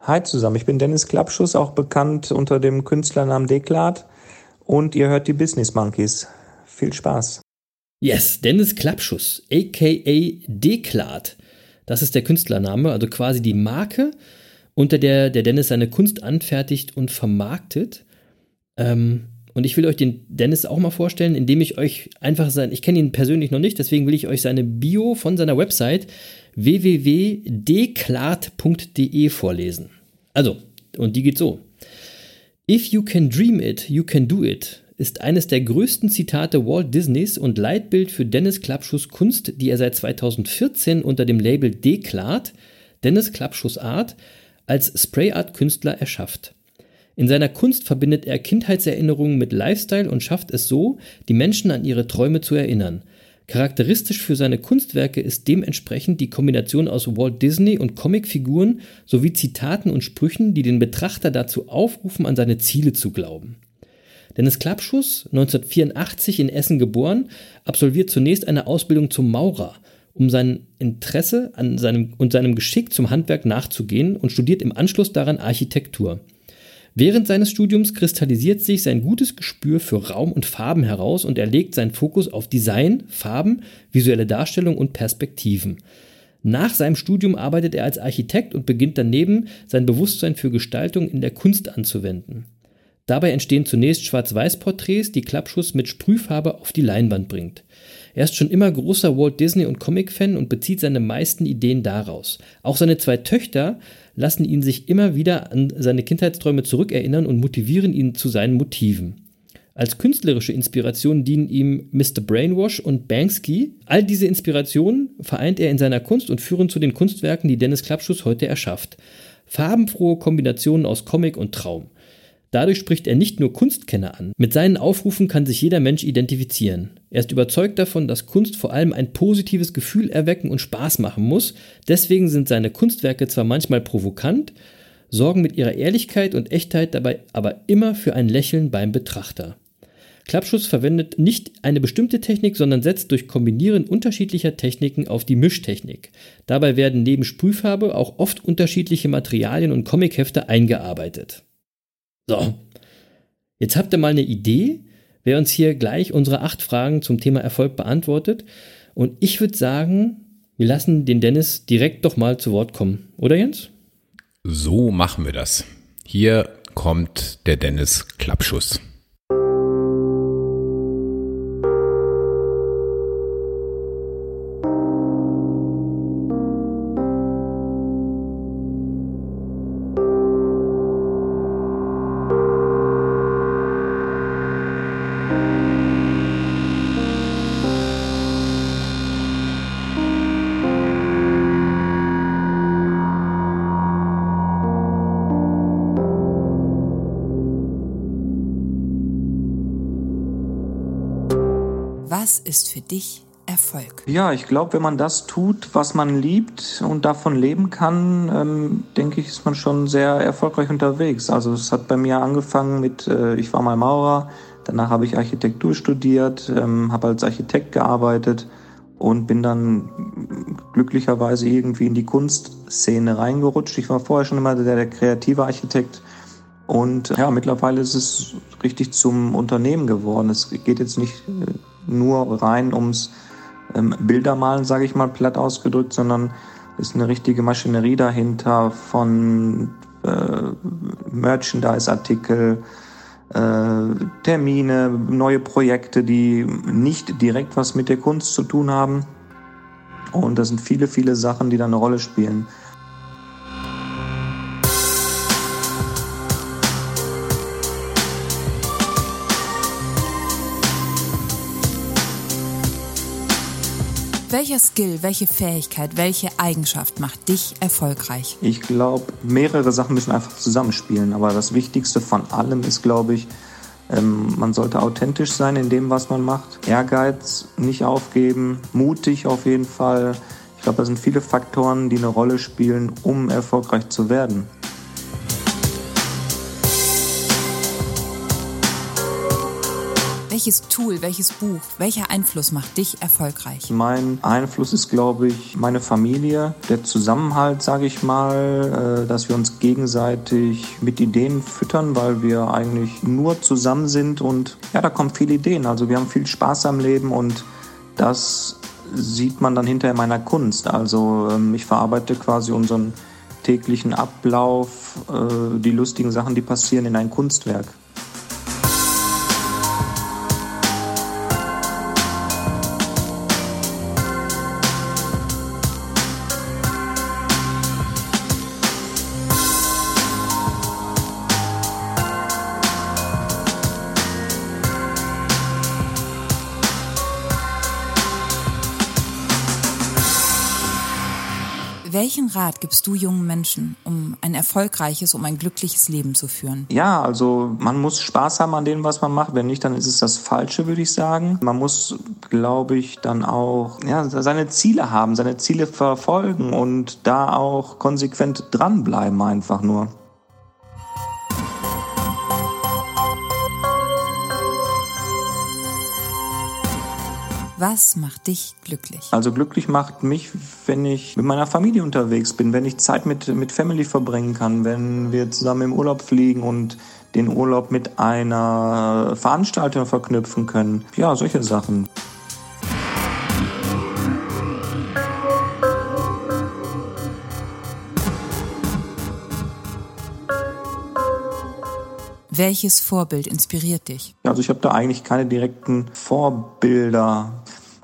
Hi zusammen, ich bin Dennis Klappschuss, auch bekannt unter dem Künstlernamen Deklat und ihr hört die Business Monkeys. Viel Spaß. Yes, Dennis Klappschuss, aka Deklat. Das ist der Künstlername, also quasi die Marke, unter der der Dennis seine Kunst anfertigt und vermarktet. Ähm, und ich will euch den Dennis auch mal vorstellen, indem ich euch einfach sein, ich kenne ihn persönlich noch nicht, deswegen will ich euch seine Bio von seiner Website www.deklart.de vorlesen. Also, und die geht so. If you can dream it, you can do it ist eines der größten Zitate Walt Disneys und Leitbild für Dennis Klappschuss Kunst, die er seit 2014 unter dem Label Deklat, Dennis Klappschuss Art, als Sprayart-Künstler erschafft. In seiner Kunst verbindet er Kindheitserinnerungen mit Lifestyle und schafft es so, die Menschen an ihre Träume zu erinnern. Charakteristisch für seine Kunstwerke ist dementsprechend die Kombination aus Walt Disney und Comicfiguren sowie Zitaten und Sprüchen, die den Betrachter dazu aufrufen, an seine Ziele zu glauben. Dennis Klappschuss, 1984 in Essen geboren, absolviert zunächst eine Ausbildung zum Maurer um sein Interesse an seinem, und seinem Geschick zum Handwerk nachzugehen und studiert im Anschluss daran Architektur. Während seines Studiums kristallisiert sich sein gutes Gespür für Raum und Farben heraus und er legt seinen Fokus auf Design, Farben, visuelle Darstellung und Perspektiven. Nach seinem Studium arbeitet er als Architekt und beginnt daneben sein Bewusstsein für Gestaltung in der Kunst anzuwenden. Dabei entstehen zunächst Schwarz-Weiß-Porträts, die Klappschuss mit Sprühfarbe auf die Leinwand bringt. Er ist schon immer großer Walt Disney und Comic-Fan und bezieht seine meisten Ideen daraus. Auch seine zwei Töchter lassen ihn sich immer wieder an seine Kindheitsträume zurückerinnern und motivieren ihn zu seinen Motiven. Als künstlerische Inspiration dienen ihm Mr. Brainwash und Banksy. All diese Inspirationen vereint er in seiner Kunst und führen zu den Kunstwerken, die Dennis Klappschuss heute erschafft. Farbenfrohe Kombinationen aus Comic und Traum. Dadurch spricht er nicht nur Kunstkenner an. Mit seinen Aufrufen kann sich jeder Mensch identifizieren. Er ist überzeugt davon, dass Kunst vor allem ein positives Gefühl erwecken und Spaß machen muss. Deswegen sind seine Kunstwerke zwar manchmal provokant, sorgen mit ihrer Ehrlichkeit und Echtheit dabei aber immer für ein Lächeln beim Betrachter. Klappschuss verwendet nicht eine bestimmte Technik, sondern setzt durch Kombinieren unterschiedlicher Techniken auf die Mischtechnik. Dabei werden neben Sprühfarbe auch oft unterschiedliche Materialien und Comichefte eingearbeitet. So, jetzt habt ihr mal eine Idee, wer uns hier gleich unsere acht Fragen zum Thema Erfolg beantwortet. Und ich würde sagen, wir lassen den Dennis direkt doch mal zu Wort kommen, oder Jens? So machen wir das. Hier kommt der Dennis Klappschuss. Ist für dich Erfolg? Ja, ich glaube, wenn man das tut, was man liebt und davon leben kann, ähm, denke ich, ist man schon sehr erfolgreich unterwegs. Also es hat bei mir angefangen mit, äh, ich war mal Maurer, danach habe ich Architektur studiert, ähm, habe als Architekt gearbeitet und bin dann glücklicherweise irgendwie in die Kunstszene reingerutscht. Ich war vorher schon immer der, der kreative Architekt und ja, mittlerweile ist es richtig zum Unternehmen geworden. Es geht jetzt nicht äh, nur rein ums ähm, Bildermalen, sage ich mal platt ausgedrückt, sondern ist eine richtige Maschinerie dahinter von äh, Merchandise-Artikel, äh, Termine, neue Projekte, die nicht direkt was mit der Kunst zu tun haben. Und das sind viele, viele Sachen, die da eine Rolle spielen. Welcher Skill, welche Fähigkeit, welche Eigenschaft macht dich erfolgreich? Ich glaube, mehrere Sachen müssen einfach zusammenspielen. Aber das Wichtigste von allem ist, glaube ich, ähm, man sollte authentisch sein in dem, was man macht. Ehrgeiz nicht aufgeben, mutig auf jeden Fall. Ich glaube, da sind viele Faktoren, die eine Rolle spielen, um erfolgreich zu werden. Welches Tool, welches Buch, welcher Einfluss macht dich erfolgreich? Mein Einfluss ist, glaube ich, meine Familie, der Zusammenhalt, sage ich mal, äh, dass wir uns gegenseitig mit Ideen füttern, weil wir eigentlich nur zusammen sind und ja, da kommen viele Ideen. Also wir haben viel Spaß am Leben und das sieht man dann hinterher in meiner Kunst. Also ähm, ich verarbeite quasi unseren täglichen Ablauf, äh, die lustigen Sachen, die passieren, in ein Kunstwerk. Welchen Rat gibst du jungen Menschen, um ein erfolgreiches, um ein glückliches Leben zu führen? Ja, also man muss Spaß haben an dem, was man macht. Wenn nicht, dann ist es das Falsche, würde ich sagen. Man muss, glaube ich, dann auch ja, seine Ziele haben, seine Ziele verfolgen und da auch konsequent dranbleiben einfach nur. Was macht dich glücklich? Also glücklich macht mich, wenn ich mit meiner Familie unterwegs bin, wenn ich Zeit mit, mit Family verbringen kann, wenn wir zusammen im Urlaub fliegen und den Urlaub mit einer Veranstaltung verknüpfen können. Ja, solche Sachen. Welches Vorbild inspiriert dich? Also ich habe da eigentlich keine direkten Vorbilder.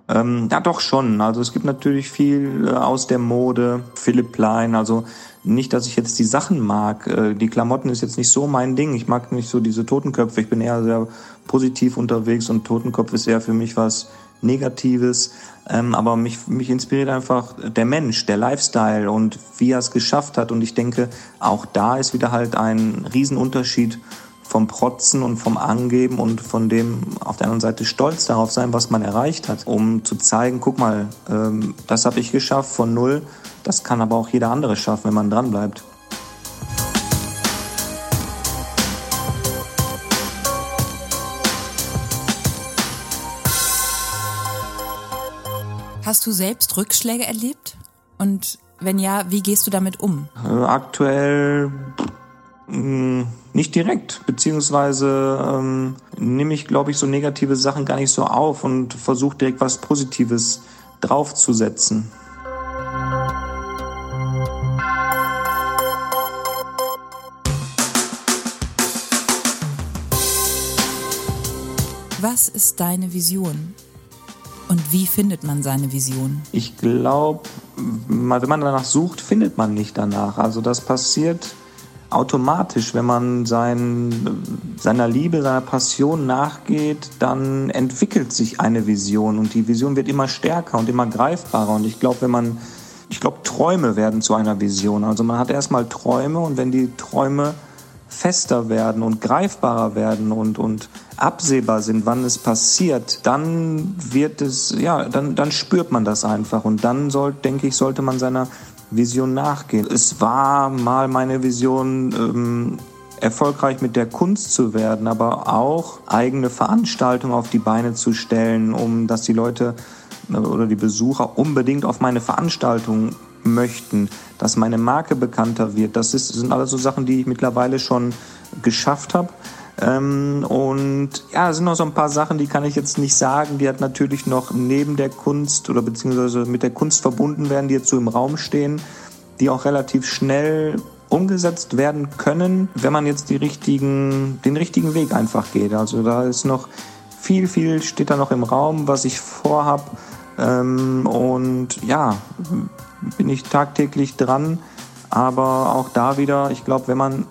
Ähm, ja, doch schon. Also es gibt natürlich viel äh, aus der Mode. Philipp Plein, also nicht, dass ich jetzt die Sachen mag. Äh, die Klamotten ist jetzt nicht so mein Ding. Ich mag nicht so diese Totenköpfe. Ich bin eher sehr positiv unterwegs und Totenkopf ist eher für mich was Negatives. Ähm, aber mich, mich inspiriert einfach der Mensch, der Lifestyle und wie er es geschafft hat. Und ich denke, auch da ist wieder halt ein Riesenunterschied vom Protzen und vom Angeben und von dem auf der anderen Seite stolz darauf sein, was man erreicht hat, um zu zeigen, guck mal, ähm, das habe ich geschafft von null, das kann aber auch jeder andere schaffen, wenn man dranbleibt. Hast du selbst Rückschläge erlebt? Und wenn ja, wie gehst du damit um? Äh, aktuell nicht direkt, beziehungsweise ähm, nehme ich, glaube ich, so negative Sachen gar nicht so auf und versuche direkt was Positives draufzusetzen. Was ist deine Vision? Und wie findet man seine Vision? Ich glaube, wenn man danach sucht, findet man nicht danach. Also das passiert automatisch, wenn man sein, seiner Liebe, seiner Passion nachgeht, dann entwickelt sich eine Vision und die Vision wird immer stärker und immer greifbarer. Und ich glaube, wenn man, ich glaube, Träume werden zu einer Vision. Also man hat erstmal Träume und wenn die Träume fester werden und greifbarer werden und, und absehbar sind, wann es passiert, dann wird es, ja, dann, dann spürt man das einfach und dann soll, denke ich, sollte man seiner Vision nachgehen. Es war mal meine Vision, ähm, erfolgreich mit der Kunst zu werden, aber auch eigene Veranstaltungen auf die Beine zu stellen, um dass die Leute äh, oder die Besucher unbedingt auf meine Veranstaltung möchten, dass meine Marke bekannter wird. Das ist, sind alles so Sachen, die ich mittlerweile schon geschafft habe. Ähm, und ja, es sind noch so ein paar Sachen, die kann ich jetzt nicht sagen. Die hat natürlich noch neben der Kunst oder beziehungsweise mit der Kunst verbunden werden, die jetzt so im Raum stehen, die auch relativ schnell umgesetzt werden können, wenn man jetzt die richtigen, den richtigen Weg einfach geht. Also da ist noch viel, viel steht da noch im Raum, was ich vorhab. Ähm, und ja, bin ich tagtäglich dran. Aber auch da wieder, ich glaube, wenn man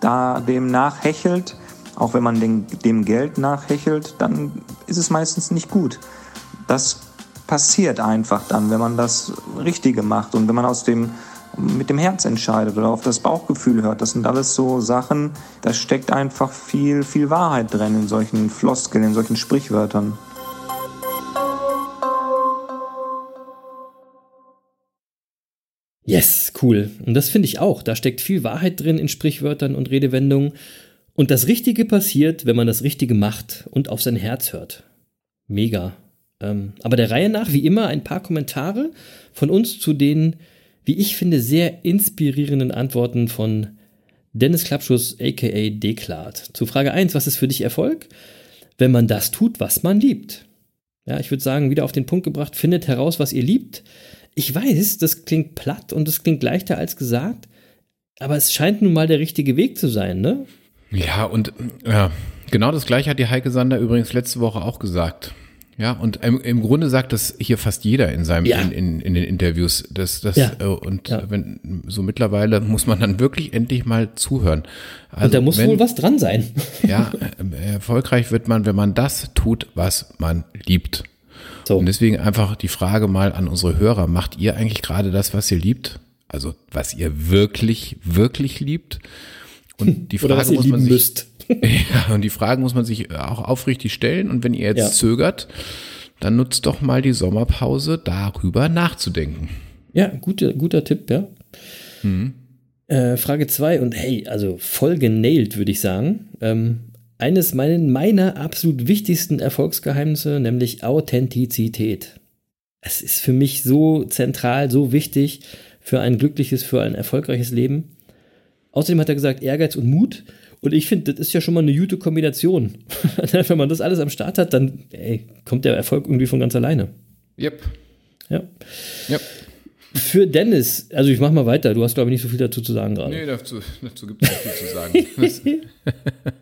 da dem nachhechelt, auch wenn man dem, dem Geld nachhechelt, dann ist es meistens nicht gut. Das passiert einfach dann, wenn man das Richtige macht und wenn man aus dem mit dem Herz entscheidet oder auf das Bauchgefühl hört. Das sind alles so Sachen, da steckt einfach viel, viel Wahrheit drin in solchen Floskeln, in solchen Sprichwörtern. Yes, cool. Und das finde ich auch. Da steckt viel Wahrheit drin in Sprichwörtern und Redewendungen. Und das Richtige passiert, wenn man das Richtige macht und auf sein Herz hört. Mega. Ähm, aber der Reihe nach, wie immer, ein paar Kommentare von uns zu den, wie ich finde, sehr inspirierenden Antworten von Dennis Klappschuss, aka Deklat. Zu Frage 1, was ist für dich Erfolg? Wenn man das tut, was man liebt. Ja, ich würde sagen, wieder auf den Punkt gebracht, findet heraus, was ihr liebt. Ich weiß, das klingt platt und das klingt leichter als gesagt, aber es scheint nun mal der richtige Weg zu sein, ne? Ja, und ja, genau das gleiche hat die Heike Sander übrigens letzte Woche auch gesagt. Ja, und im, im Grunde sagt das hier fast jeder in seinem Ja. in, in, in den Interviews. Das, das, Ja. äh, und Ja. wenn so mittlerweile muss man dann wirklich endlich mal zuhören. Also und da muss wenn, wohl was dran sein. Ja, äh, erfolgreich wird man, wenn man das tut, was man liebt. So. Und deswegen einfach die Frage mal an unsere Hörer, macht ihr eigentlich gerade das, was ihr liebt? Also, was ihr wirklich, wirklich liebt? Und die Oder Frage muss man sich, müsst. ja, und die Frage muss man sich auch aufrichtig stellen. Und wenn ihr jetzt Ja. zögert, dann nutzt doch mal die Sommerpause, darüber nachzudenken. Ja, guter, guter Tipp, ja. Äh, Frage 2 und hey, also voll genailt, würde ich sagen. Ähm, eines meiner, meiner absolut wichtigsten Erfolgsgeheimnisse, nämlich Authentizität. Es ist für mich so zentral, so wichtig für ein glückliches, für ein erfolgreiches Leben. Außerdem hat er gesagt, Ehrgeiz und Mut. Und ich finde, das ist ja schon mal eine gute Kombination. Wenn man das alles am Start hat, dann ey, kommt der Erfolg irgendwie von ganz alleine. Yep. Ja. Yep. Für Dennis, also ich mach mal weiter, du hast glaube ich nicht so viel dazu zu sagen gerade. Nee, dazu, dazu gibt es nicht viel zu sagen.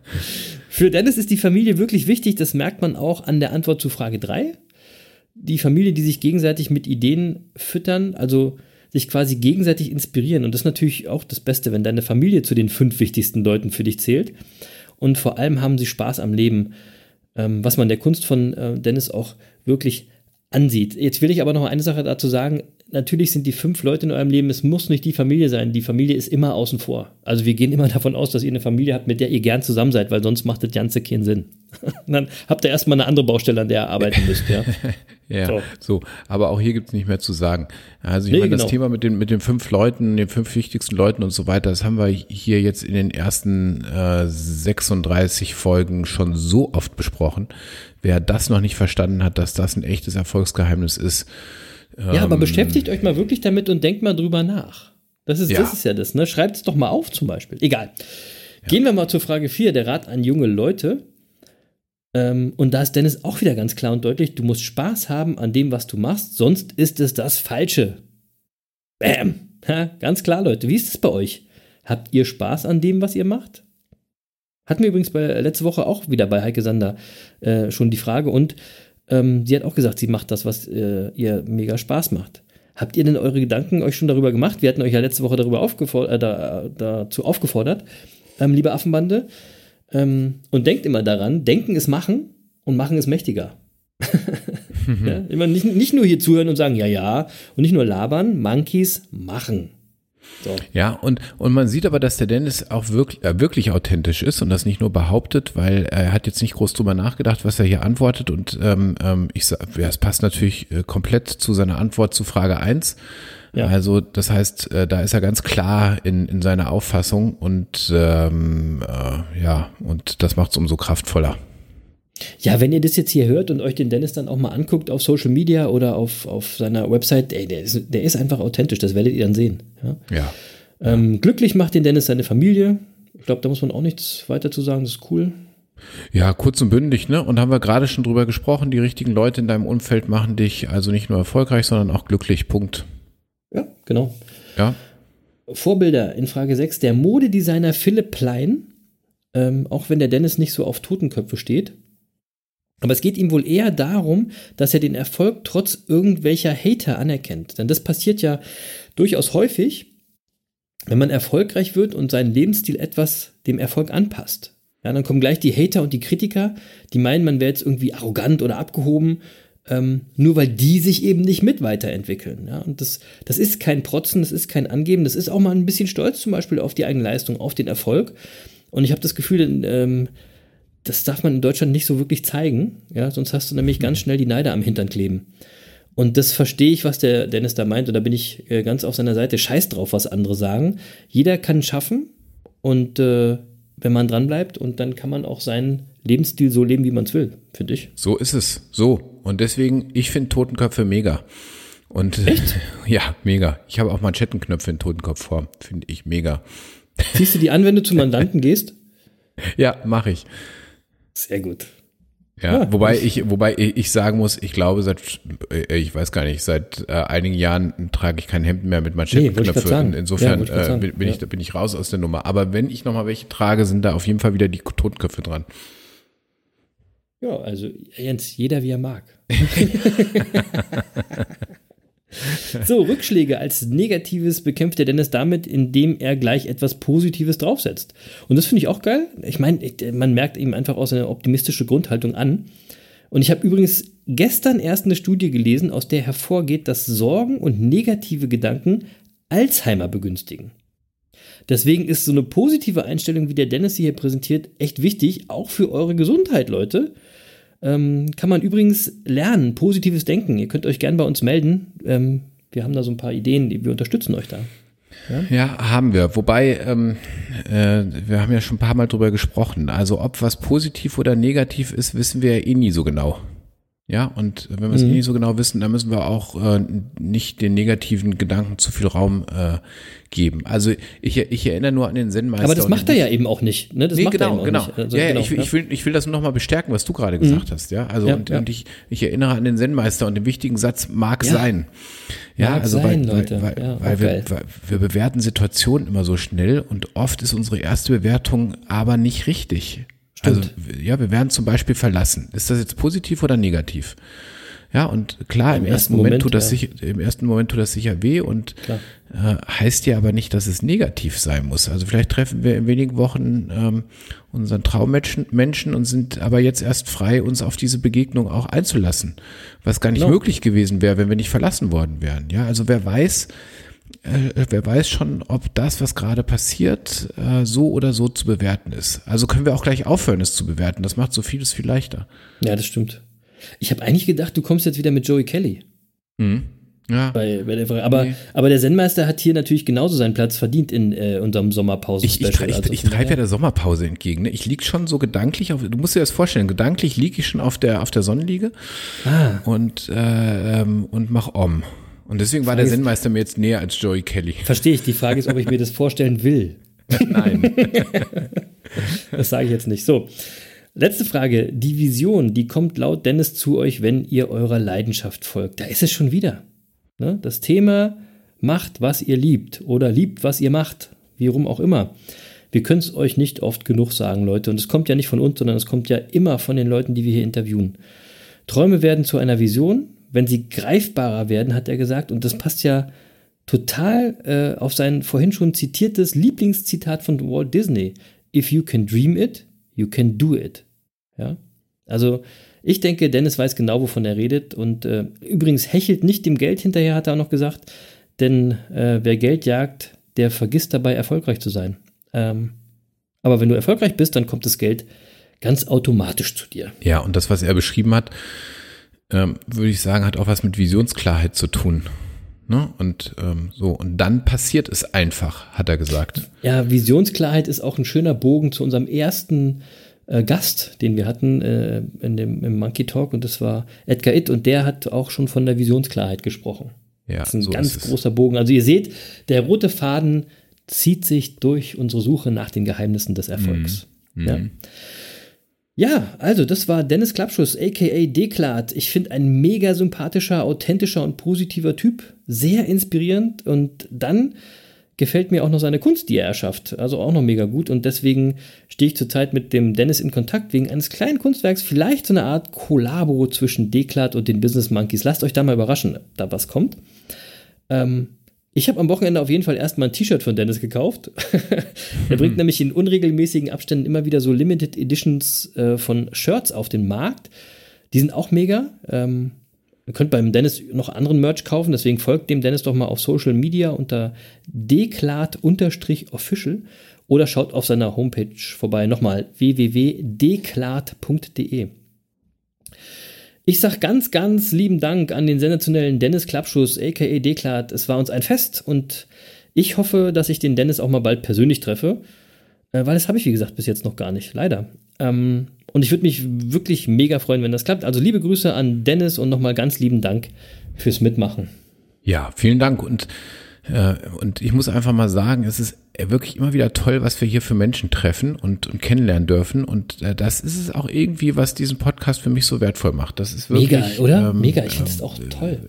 Für Dennis ist die Familie wirklich wichtig, das merkt man auch an der Antwort zu Frage 3. Die Familie, die sich gegenseitig mit Ideen füttern, also sich quasi gegenseitig inspirieren. Und das ist natürlich auch das Beste, wenn deine Familie zu den fünf wichtigsten Leuten für dich zählt. Und vor allem haben sie Spaß am Leben, ähm, was man der Kunst von äh, Dennis auch wirklich ansieht. Jetzt will ich aber noch eine Sache dazu sagen. Natürlich sind die fünf Leute in eurem Leben, es muss nicht die Familie sein. Die Familie ist immer außen vor. Also wir gehen immer davon aus, dass ihr eine Familie habt, mit der ihr gern zusammen seid, weil sonst macht das Ganze keinen Sinn. Dann habt ihr erstmal eine andere Baustelle, an der ihr arbeiten müsst, ja. Ja, So. so. Aber auch hier gibt's nicht mehr zu sagen. Also ich Nee, meine, genau. das Thema mit den, mit den fünf Leuten, den fünf wichtigsten Leuten und so weiter, das haben wir hier jetzt in den ersten äh, 36 Folgen schon so oft besprochen. Wer das noch nicht verstanden hat, dass das ein echtes Erfolgsgeheimnis ist, Ja, aber beschäftigt euch mal wirklich damit und denkt mal drüber nach. Das ist, Ja. das ist ja das, ne? Schreibt es doch mal auf zum Beispiel. Egal. Gehen wir mal zur Frage 4, der Rat an junge Leute. Ähm, und da ist Dennis auch wieder ganz klar und deutlich, du musst Spaß haben an dem, was du machst, sonst ist es das Falsche. Bam. Ha, ganz klar, Leute. Wie ist es bei euch? Habt ihr Spaß an dem, was ihr macht? Hatten wir übrigens bei, letzte Woche auch wieder bei Heike Sander äh, schon die Frage und ähm, sie hat auch gesagt, sie macht das, was äh, ihr mega Spaß macht. Habt ihr denn eure Gedanken euch schon darüber gemacht? Wir hatten euch ja letzte Woche darüber aufgefordert, äh, da, dazu aufgefordert, ähm, liebe Affenbande. Ähm, und denkt immer daran, denken ist machen und machen ist mächtiger. ja, immer nicht, nicht nur hier zuhören und sagen, ja, ja, und nicht nur labern, Monkeys machen. So. Ja, und, und man sieht aber, dass der Dennis auch wirklich, äh, wirklich authentisch ist und das nicht nur behauptet, weil er hat jetzt nicht groß drüber nachgedacht, was er hier antwortet. Und ähm, ähm, ich sag, ja, es passt natürlich äh, komplett zu seiner Antwort zu Frage 1. Ja. Also das heißt, äh, da ist er ganz klar in, in seiner Auffassung und ähm, äh, ja, und das macht es umso kraftvoller. Ja, wenn ihr das jetzt hier hört und euch den Dennis dann auch mal anguckt auf Social Media oder auf, auf seiner Website, ey, der, ist, der ist einfach authentisch, das werdet ihr dann sehen. Ja? Ja. Ähm, glücklich macht den Dennis seine Familie. Ich glaube, da muss man auch nichts weiter zu sagen, das ist cool. Ja, kurz und bündig, ne? Und haben wir gerade schon drüber gesprochen, die richtigen Leute in deinem Umfeld machen dich also nicht nur erfolgreich, sondern auch glücklich. Punkt. Ja, genau. Ja. Vorbilder in Frage 6. Der Modedesigner Philipp Plein, ähm, auch wenn der Dennis nicht so auf Totenköpfe steht. Aber es geht ihm wohl eher darum, dass er den Erfolg trotz irgendwelcher Hater anerkennt. Denn das passiert ja durchaus häufig, wenn man erfolgreich wird und seinen Lebensstil etwas dem Erfolg anpasst. Ja, dann kommen gleich die Hater und die Kritiker, die meinen, man wäre jetzt irgendwie arrogant oder abgehoben, ähm, nur weil die sich eben nicht mit weiterentwickeln. Ja, und das, das ist kein Protzen, das ist kein Angeben, das ist auch mal ein bisschen Stolz zum Beispiel auf die eigene Leistung, auf den Erfolg. Und ich habe das Gefühl, ähm, das darf man in Deutschland nicht so wirklich zeigen, ja, sonst hast du nämlich ganz schnell die Neider am Hintern kleben. Und das verstehe ich, was der Dennis da meint, und da bin ich äh, ganz auf seiner Seite. Scheiß drauf, was andere sagen. Jeder kann schaffen und äh, wenn man dran bleibt und dann kann man auch seinen Lebensstil so leben, wie man es will, finde ich. So ist es. So. Und deswegen, ich finde Totenköpfe mega. Und Echt? ja, mega. Ich habe auch Manschettenknöpfe in Totenkopfform. Finde ich mega. Ziehst du die an, wenn du zu Mandanten gehst? Ja, mache ich. Sehr gut. Ja, Ja. wobei ich, wobei ich sagen muss, ich glaube seit, äh, ich weiß gar nicht, seit äh, einigen Jahren trage ich kein Hemd mehr mit Nee, wollte ich Manschettenknöpfe. grad sagen. In- Insofern Ja, äh, bin, bin, ich, Ja. bin ich raus aus der Nummer. Aber wenn ich nochmal welche trage, sind da auf jeden Fall wieder die Totenköpfe dran. Ja, also Jens, jeder wie er mag. so, Rückschläge als Negatives bekämpft der Dennis damit, indem er gleich etwas Positives draufsetzt. Und das finde ich auch geil. Ich meine, man merkt ihm einfach auch seine optimistische Grundhaltung an. Und ich habe übrigens gestern erst eine Studie gelesen, aus der hervorgeht, dass Sorgen und negative Gedanken Alzheimer begünstigen. Deswegen ist so eine positive Einstellung, wie der Dennis sie hier präsentiert, echt wichtig, auch für eure Gesundheit, Leute. Ähm, kann man übrigens lernen, positives Denken. Ihr könnt euch gern bei uns melden. Ähm, wir haben da so ein paar Ideen, die wir unterstützen euch da. Ja, haben wir. Wobei, ähm, äh, wir haben ja schon ein paar Mal drüber gesprochen. Also ob was positiv oder negativ ist, wissen wir ja eh nie so genau. Ja, und wenn wir es eh nicht so genau wissen, dann müssen wir auch äh, nicht den negativen Gedanken zu viel Raum äh, geben. Also ich, ich erinnere nur an den Zen-Meister. Aber das macht er ja eben auch nicht. Ne? Das nee, macht er genau, auch genau. nicht. Also, ja, genau, ich, will- ja. ich, will, ich will das nur nochmal bestärken, was du gerade gesagt hast. Ja, also Ja, und, ja. und ich, ich erinnere an den Zen-Meister und den wichtigen Satz mag sein. Ja, Mag also sein, weil, Leute. weil, weil, wir, weil wir bewerten Situationen immer so schnell und oft ist unsere erste Bewertung aber nicht richtig. Also ja, wir werden zum Beispiel verlassen. Ist das jetzt positiv oder negativ? Ja, und klar, im, ersten Moment, tut das ja. sicher, im ersten Moment tut das sicher weh und äh, heißt ja aber nicht, dass es negativ sein muss. Also vielleicht treffen wir in wenigen Wochen ähm, unseren Traummenschen Menschen und sind aber jetzt erst frei, uns auf diese Begegnung auch einzulassen, was gar nicht Genau. möglich gewesen wäre, wenn wir nicht verlassen worden wären. Ja, also wer weiß, äh, wer weiß schon, ob das, was gerade passiert, äh, so oder so zu bewerten ist. Also können wir auch gleich aufhören, es zu bewerten. Das macht so vieles viel leichter. ja, das stimmt. Ich habe eigentlich gedacht, du kommst jetzt wieder mit Joey Kelly. Ja. Bei, bei der Frage. Aber, Nee. aber der Zen-Meister hat hier natürlich genauso seinen Platz verdient in äh, unserem Sommerpause. Ich, ich, ich, ich, ich treibe ja der Sommerpause entgegen. Ne? Ich lieg schon so gedanklich auf, du musst dir das vorstellen, gedanklich liege ich schon auf der, auf der Sonnenliege Ah. und, äh, ähm, und mach Om. Und deswegen war der Zen-Meister mir jetzt näher als Joey Kelly. Verstehe ich. Die Frage ist, ob ich mir das vorstellen will. Nein. Das sage ich jetzt nicht. So. Letzte Frage. Die Vision, die kommt laut Dennis zu euch, wenn ihr eurer Leidenschaft folgt. Da ist es schon wieder. Ne? Das Thema macht, was ihr liebt oder liebt, was ihr macht. Wie rum auch immer. Wir können es euch nicht oft genug sagen, Leute. Und es kommt ja nicht von uns, sondern es kommt ja immer von den Leuten, die wir hier interviewen. Träume werden zu einer Vision, wenn sie greifbarer werden, hat er gesagt. Und das passt ja total äh, auf sein vorhin schon zitiertes Lieblingszitat von Walt Disney. If you can dream it, you can do it. Ja? Also ich denke, Dennis weiß genau, wovon er redet. Und äh, übrigens hechelt nicht dem Geld hinterher, hat er auch noch gesagt. Denn äh, wer Geld jagt, der vergisst dabei erfolgreich zu sein. Ähm, aber wenn du erfolgreich bist, dann kommt das Geld ganz automatisch zu dir. Ja, und das, was er beschrieben hat, ähm, würde ich sagen, hat auch was mit Visionsklarheit zu tun. Ne? Und ähm, so, und dann passiert es einfach, hat er gesagt. Ja, Visionsklarheit ist auch ein schöner Bogen zu unserem ersten äh, Gast, den wir hatten äh, in dem, im Monkey Talk, und das war Edgar Itt, und der hat auch schon von der Visionsklarheit gesprochen. Ja, das ist ein so ganz ist großer Bogen. Also ihr seht, der rote Faden zieht sich durch unsere Suche nach den Geheimnissen des Erfolgs. Mhm. Ja. Ja, also das war Dennis Klappschuss, aka Deklat. Ich finde ein mega sympathischer, authentischer und positiver Typ. Sehr inspirierend. Und dann gefällt mir auch noch seine Kunst, die er erschafft. Also auch noch mega gut. Und deswegen stehe ich zurzeit mit dem Dennis in Kontakt wegen eines kleinen Kunstwerks. Vielleicht so eine Art Kollabo zwischen Deklat und den Business Monkeys. Lasst euch da mal überraschen, da was kommt. Ähm, ich habe am Wochenende auf jeden Fall erstmal ein T-Shirt von Dennis gekauft. er bringt nämlich in unregelmäßigen Abständen immer wieder so Limited Editions äh, von Shirts auf den Markt. Die sind auch mega. Ähm, ihr könnt beim Dennis noch anderen Merch kaufen, deswegen folgt dem Dennis doch mal auf Social Media unter deklat-official oder schaut auf seiner Homepage vorbei. Nochmal www.deklat.de. Ich sag ganz, ganz lieben Dank an den sensationellen Dennis Klappschuss, aka Deklat. Es war uns ein Fest und ich hoffe, dass ich den Dennis auch mal bald persönlich treffe, äh, weil das habe ich, wie gesagt, bis jetzt noch gar nicht, leider. Ähm, und ich würde mich wirklich mega freuen, wenn das klappt. Also liebe Grüße an Dennis und nochmal ganz lieben Dank fürs Mitmachen. Ja, vielen Dank. Und, äh, und ich muss einfach mal sagen, es ist wirklich immer wieder toll, was wir hier für Menschen treffen und, und kennenlernen dürfen. Und äh, das ist es auch irgendwie, was diesen Podcast für mich so wertvoll macht. Das ist wirklich. Mega, oder? ähm, Mega, ich finde ähm, das auch toll.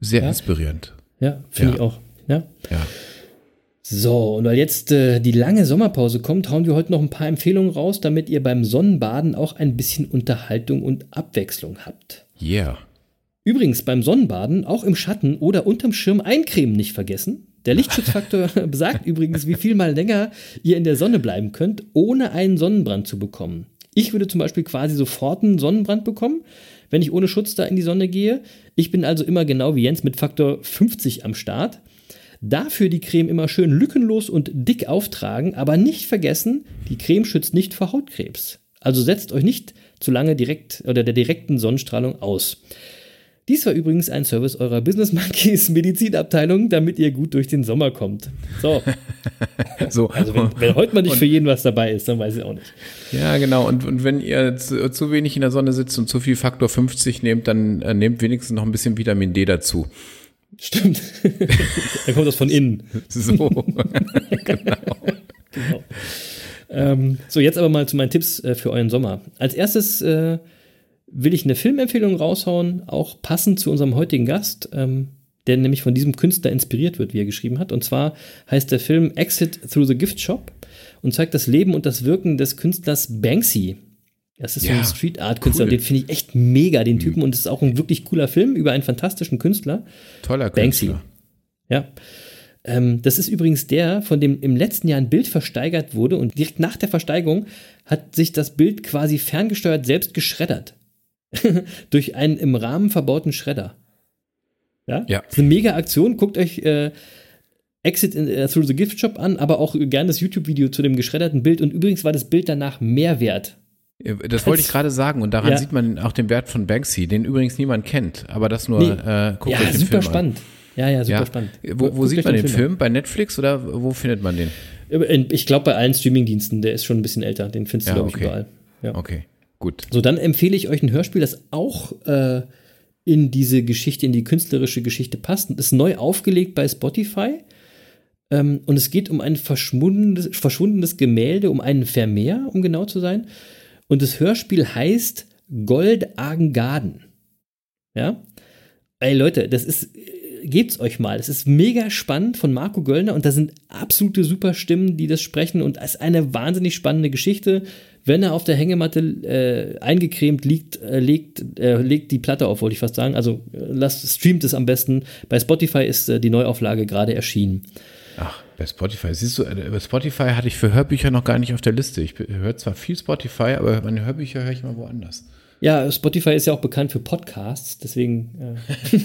Sehr Ja. inspirierend. Ja, finde Ja. ich auch. Ja. Ja. So, und weil jetzt äh, die lange Sommerpause kommt, hauen wir heute noch ein paar Empfehlungen raus, damit ihr beim Sonnenbaden auch ein bisschen Unterhaltung und Abwechslung habt. Yeah. Übrigens beim Sonnenbaden auch im Schatten oder unterm Schirm eincremen nicht vergessen. Der Lichtschutzfaktor besagt übrigens, wie viel mal länger ihr in der Sonne bleiben könnt, ohne einen Sonnenbrand zu bekommen. Ich würde zum Beispiel quasi sofort einen Sonnenbrand bekommen, wenn ich ohne Schutz da in die Sonne gehe. Ich bin also immer genau wie Jens mit Faktor 50 am Start. Dafür die Creme immer schön lückenlos und dick auftragen, aber nicht vergessen, die Creme schützt nicht vor Hautkrebs. Also setzt euch nicht zu lange direkt oder der direkten Sonnenstrahlung aus. Dies war übrigens ein Service eurer Business Monkeys Medizinabteilung, damit ihr gut durch den Sommer kommt. So, So. also wenn, wenn heute mal nicht für jeden was dabei ist, dann weiß ich auch nicht. Ja, genau. Und, und wenn ihr zu, zu wenig in der Sonne sitzt und zu viel Faktor 50 nehmt, dann äh, nehmt wenigstens noch ein bisschen Vitamin D dazu. Stimmt. dann kommt das von innen. So. Genau. Ähm, so, jetzt aber mal zu meinen Tipps äh, für euren Sommer. Als erstes äh, will ich eine Filmempfehlung raushauen, auch passend zu unserem heutigen Gast, ähm, der nämlich von diesem Künstler inspiriert wird, wie er geschrieben hat. Und zwar heißt der Film Exit Through the Gift Shop und zeigt das Leben und das Wirken des Künstlers Banksy. Das ist so Ja, ein Street Art Künstler, cool. den finde ich echt mega, den Typen. Und es ist auch ein wirklich cooler Film über einen fantastischen Künstler. Toller Banksy. Künstler. Ja. Ähm, das ist übrigens der, von dem im letzten Jahr ein Bild versteigert wurde und direkt nach der Versteigerung hat sich das Bild quasi ferngesteuert selbst geschreddert. Durch einen im Rahmen verbauten Schredder. Ja? Ja. Das ist eine mega Aktion. Guckt euch äh, Exit in, äh, Through the Gift Shop an, aber auch gerne das YouTube-Video zu dem geschredderten Bild. Und übrigens war das Bild danach mehr wert. Das wollte ich gerade sagen und daran Ja. sieht man auch den Wert von Banksy, den übrigens niemand kennt, aber das nur Nee. äh, guckt ja, euch den super Film spannend. Ja, ja, An. super Ja. spannend. Wo, wo sieht man den an. Film? Bei Netflix oder wo findet man den? Ich glaube bei allen Streamingdiensten, der ist schon ein bisschen älter, den findest du, Ja, glaube ich, okay. überall. Ja. Okay, gut. So, dann empfehle ich euch ein Hörspiel, das auch äh, in diese Geschichte, in die künstlerische Geschichte passt. Ist neu aufgelegt bei Spotify. Ähm, und es geht um ein verschwundenes, verschwundenes Gemälde, um einen Vermeer, um genau zu sein. Und das Hörspiel heißt Gold Agengarden. Ja? Ey Leute, das ist, gebt's euch mal. Das ist mega spannend von Marco Göllner und da sind absolute super Stimmen, die das sprechen und es ist eine wahnsinnig spannende Geschichte. Wenn er auf der Hängematte äh, eingecremt liegt, äh, legt, äh, legt die Platte auf, wollte ich fast sagen. Also äh, lasst, streamt es am besten. Bei Spotify ist äh, die Neuauflage gerade erschienen. Ach, bei Spotify. Siehst du, bei Spotify hatte ich für Hörbücher noch gar nicht auf der Liste. Ich höre zwar viel Spotify, aber meine Hörbücher höre ich mal woanders. Ja, Spotify ist ja auch bekannt für Podcasts, deswegen. Äh.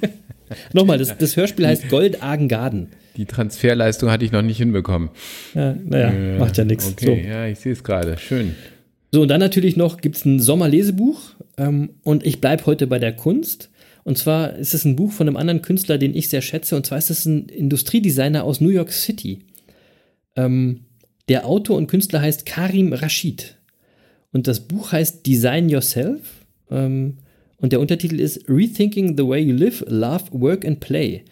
Nochmal, das, das, Hörspiel heißt Gold Agengarden. Die Transferleistung hatte ich noch nicht hinbekommen. Ja, naja, äh, macht ja nichts. Okay, so. ja, ich sehe es gerade. Schön. So, und dann natürlich noch gibt es ein Sommerlesebuch ähm, und ich bleibe heute bei der Kunst. Und zwar ist es ein Buch von einem anderen Künstler, den ich sehr schätze. Und zwar ist es ein Industriedesigner aus New York City. Ähm, der Autor und Künstler heißt Karim Rashid. Und das Buch heißt Design Yourself. Ähm, und der Untertitel ist Rethinking the Way You Live, Love, Work and Play.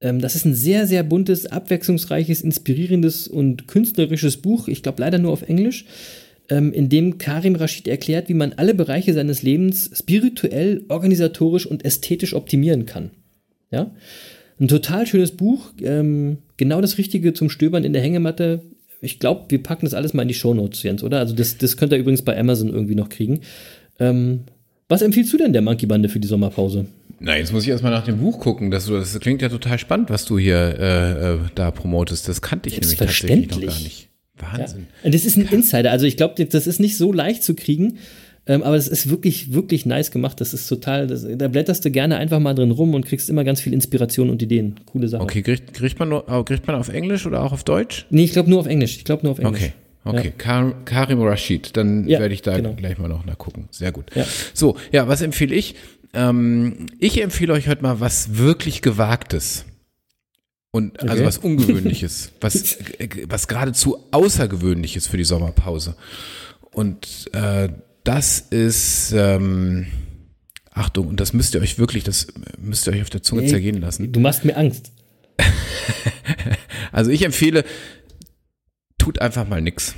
Ähm, das ist ein sehr, sehr buntes, abwechslungsreiches, inspirierendes und künstlerisches Buch. Ich glaube leider nur auf Englisch ähm, in dem Karim Rashid erklärt, wie man alle Bereiche seines Lebens spirituell, organisatorisch und ästhetisch optimieren kann. Ja? Ein total schönes Buch, ähm, genau das Richtige zum Stöbern in der Hängematte. Ich glaube, wir packen das alles mal in die Shownotes, Jens, oder? Also das, das könnt ihr übrigens bei Amazon irgendwie noch kriegen. Ähm, was empfiehlst du denn der Monkey Bande für die Sommerpause? Na, jetzt muss ich erstmal nach dem Buch gucken. Das, das klingt ja total spannend, was du hier äh, äh da promotest. Das kannte ich nämlich tatsächlich noch gar nicht. Wahnsinn. Ja. Das ist ein Insider. Also ich glaube, das ist nicht so leicht zu kriegen. Ähm, aber es ist wirklich, wirklich nice gemacht. Das ist total, das, da blätterst du gerne einfach mal drin rum und kriegst immer ganz viel Inspiration und Ideen. Coole Sache. Okay, kriegt, kriegt, man, nur, kriegt man auf Englisch oder auch auf Deutsch? Nee, ich glaube nur auf Englisch. Ich glaube nur auf Englisch. Okay. Okay, ja. Karim Rashid, dann ja, werde ich da genau. gleich mal noch nachgucken. Sehr gut. Ja. So, ja, was empfehle ich? Ähm, ich empfehle euch heute mal was wirklich Gewagtes. Und also okay. was Ungewöhnliches, was, was geradezu Außergewöhnliches für die Sommerpause. Und äh, das ist, ähm, Achtung, und das müsst ihr euch wirklich, das müsst ihr euch auf der Zunge hey, zergehen lassen. Du machst mir Angst. also ich empfehle, tut einfach mal nix.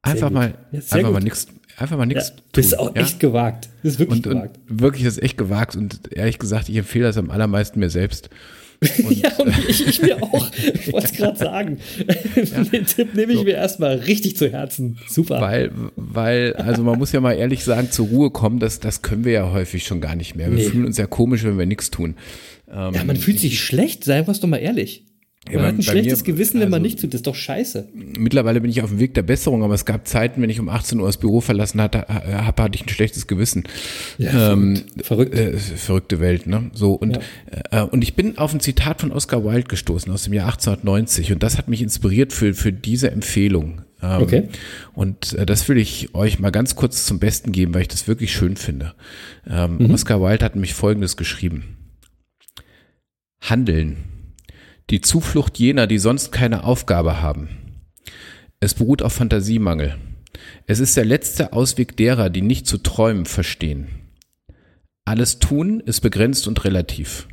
Einfach mal, ja, einfach mal nix, einfach mal nichts ja, tun. Das ist auch ja? echt gewagt. Das ist wirklich und, gewagt. Und wirklich, das ist echt gewagt. Und ehrlich gesagt, ich empfehle das am allermeisten mir selbst. Und, ja, und ich, ich mir auch. Ich wollte es gerade sagen. Ja. Den Tipp nehme ich so. mir erstmal richtig zu Herzen. Super. Weil, weil, also man muss ja mal ehrlich sagen, zur Ruhe kommen, das, das können wir ja häufig schon gar nicht mehr. Wir nee. fühlen uns ja komisch, wenn wir nichts tun. Ähm, ja, man fühlt sich schlecht, sei was doch mal ehrlich. Man ja, hat ein schlechtes mir, Gewissen, wenn man also nicht tut. Das ist doch scheiße. Mittlerweile bin ich auf dem Weg der Besserung, aber es gab Zeiten, wenn ich um 18 Uhr das Büro verlassen hatte, hab, hatte ich ein schlechtes Gewissen. Ja, ähm, verrückt. Äh, verrückte Welt, ne? So und ja. äh, und ich bin auf ein Zitat von Oscar Wilde gestoßen aus dem Jahr 1890 und das hat mich inspiriert für für diese Empfehlung. Ähm, okay. Und äh, das will ich euch mal ganz kurz zum Besten geben, weil ich das wirklich schön finde. Ähm, mhm. Oscar Wilde hat nämlich Folgendes geschrieben: Handeln die Zuflucht jener, die sonst keine Aufgabe haben. Es beruht auf Fantasiemangel. Es ist der letzte Ausweg derer, die nicht zu träumen verstehen. Alles Tun ist begrenzt und relativ.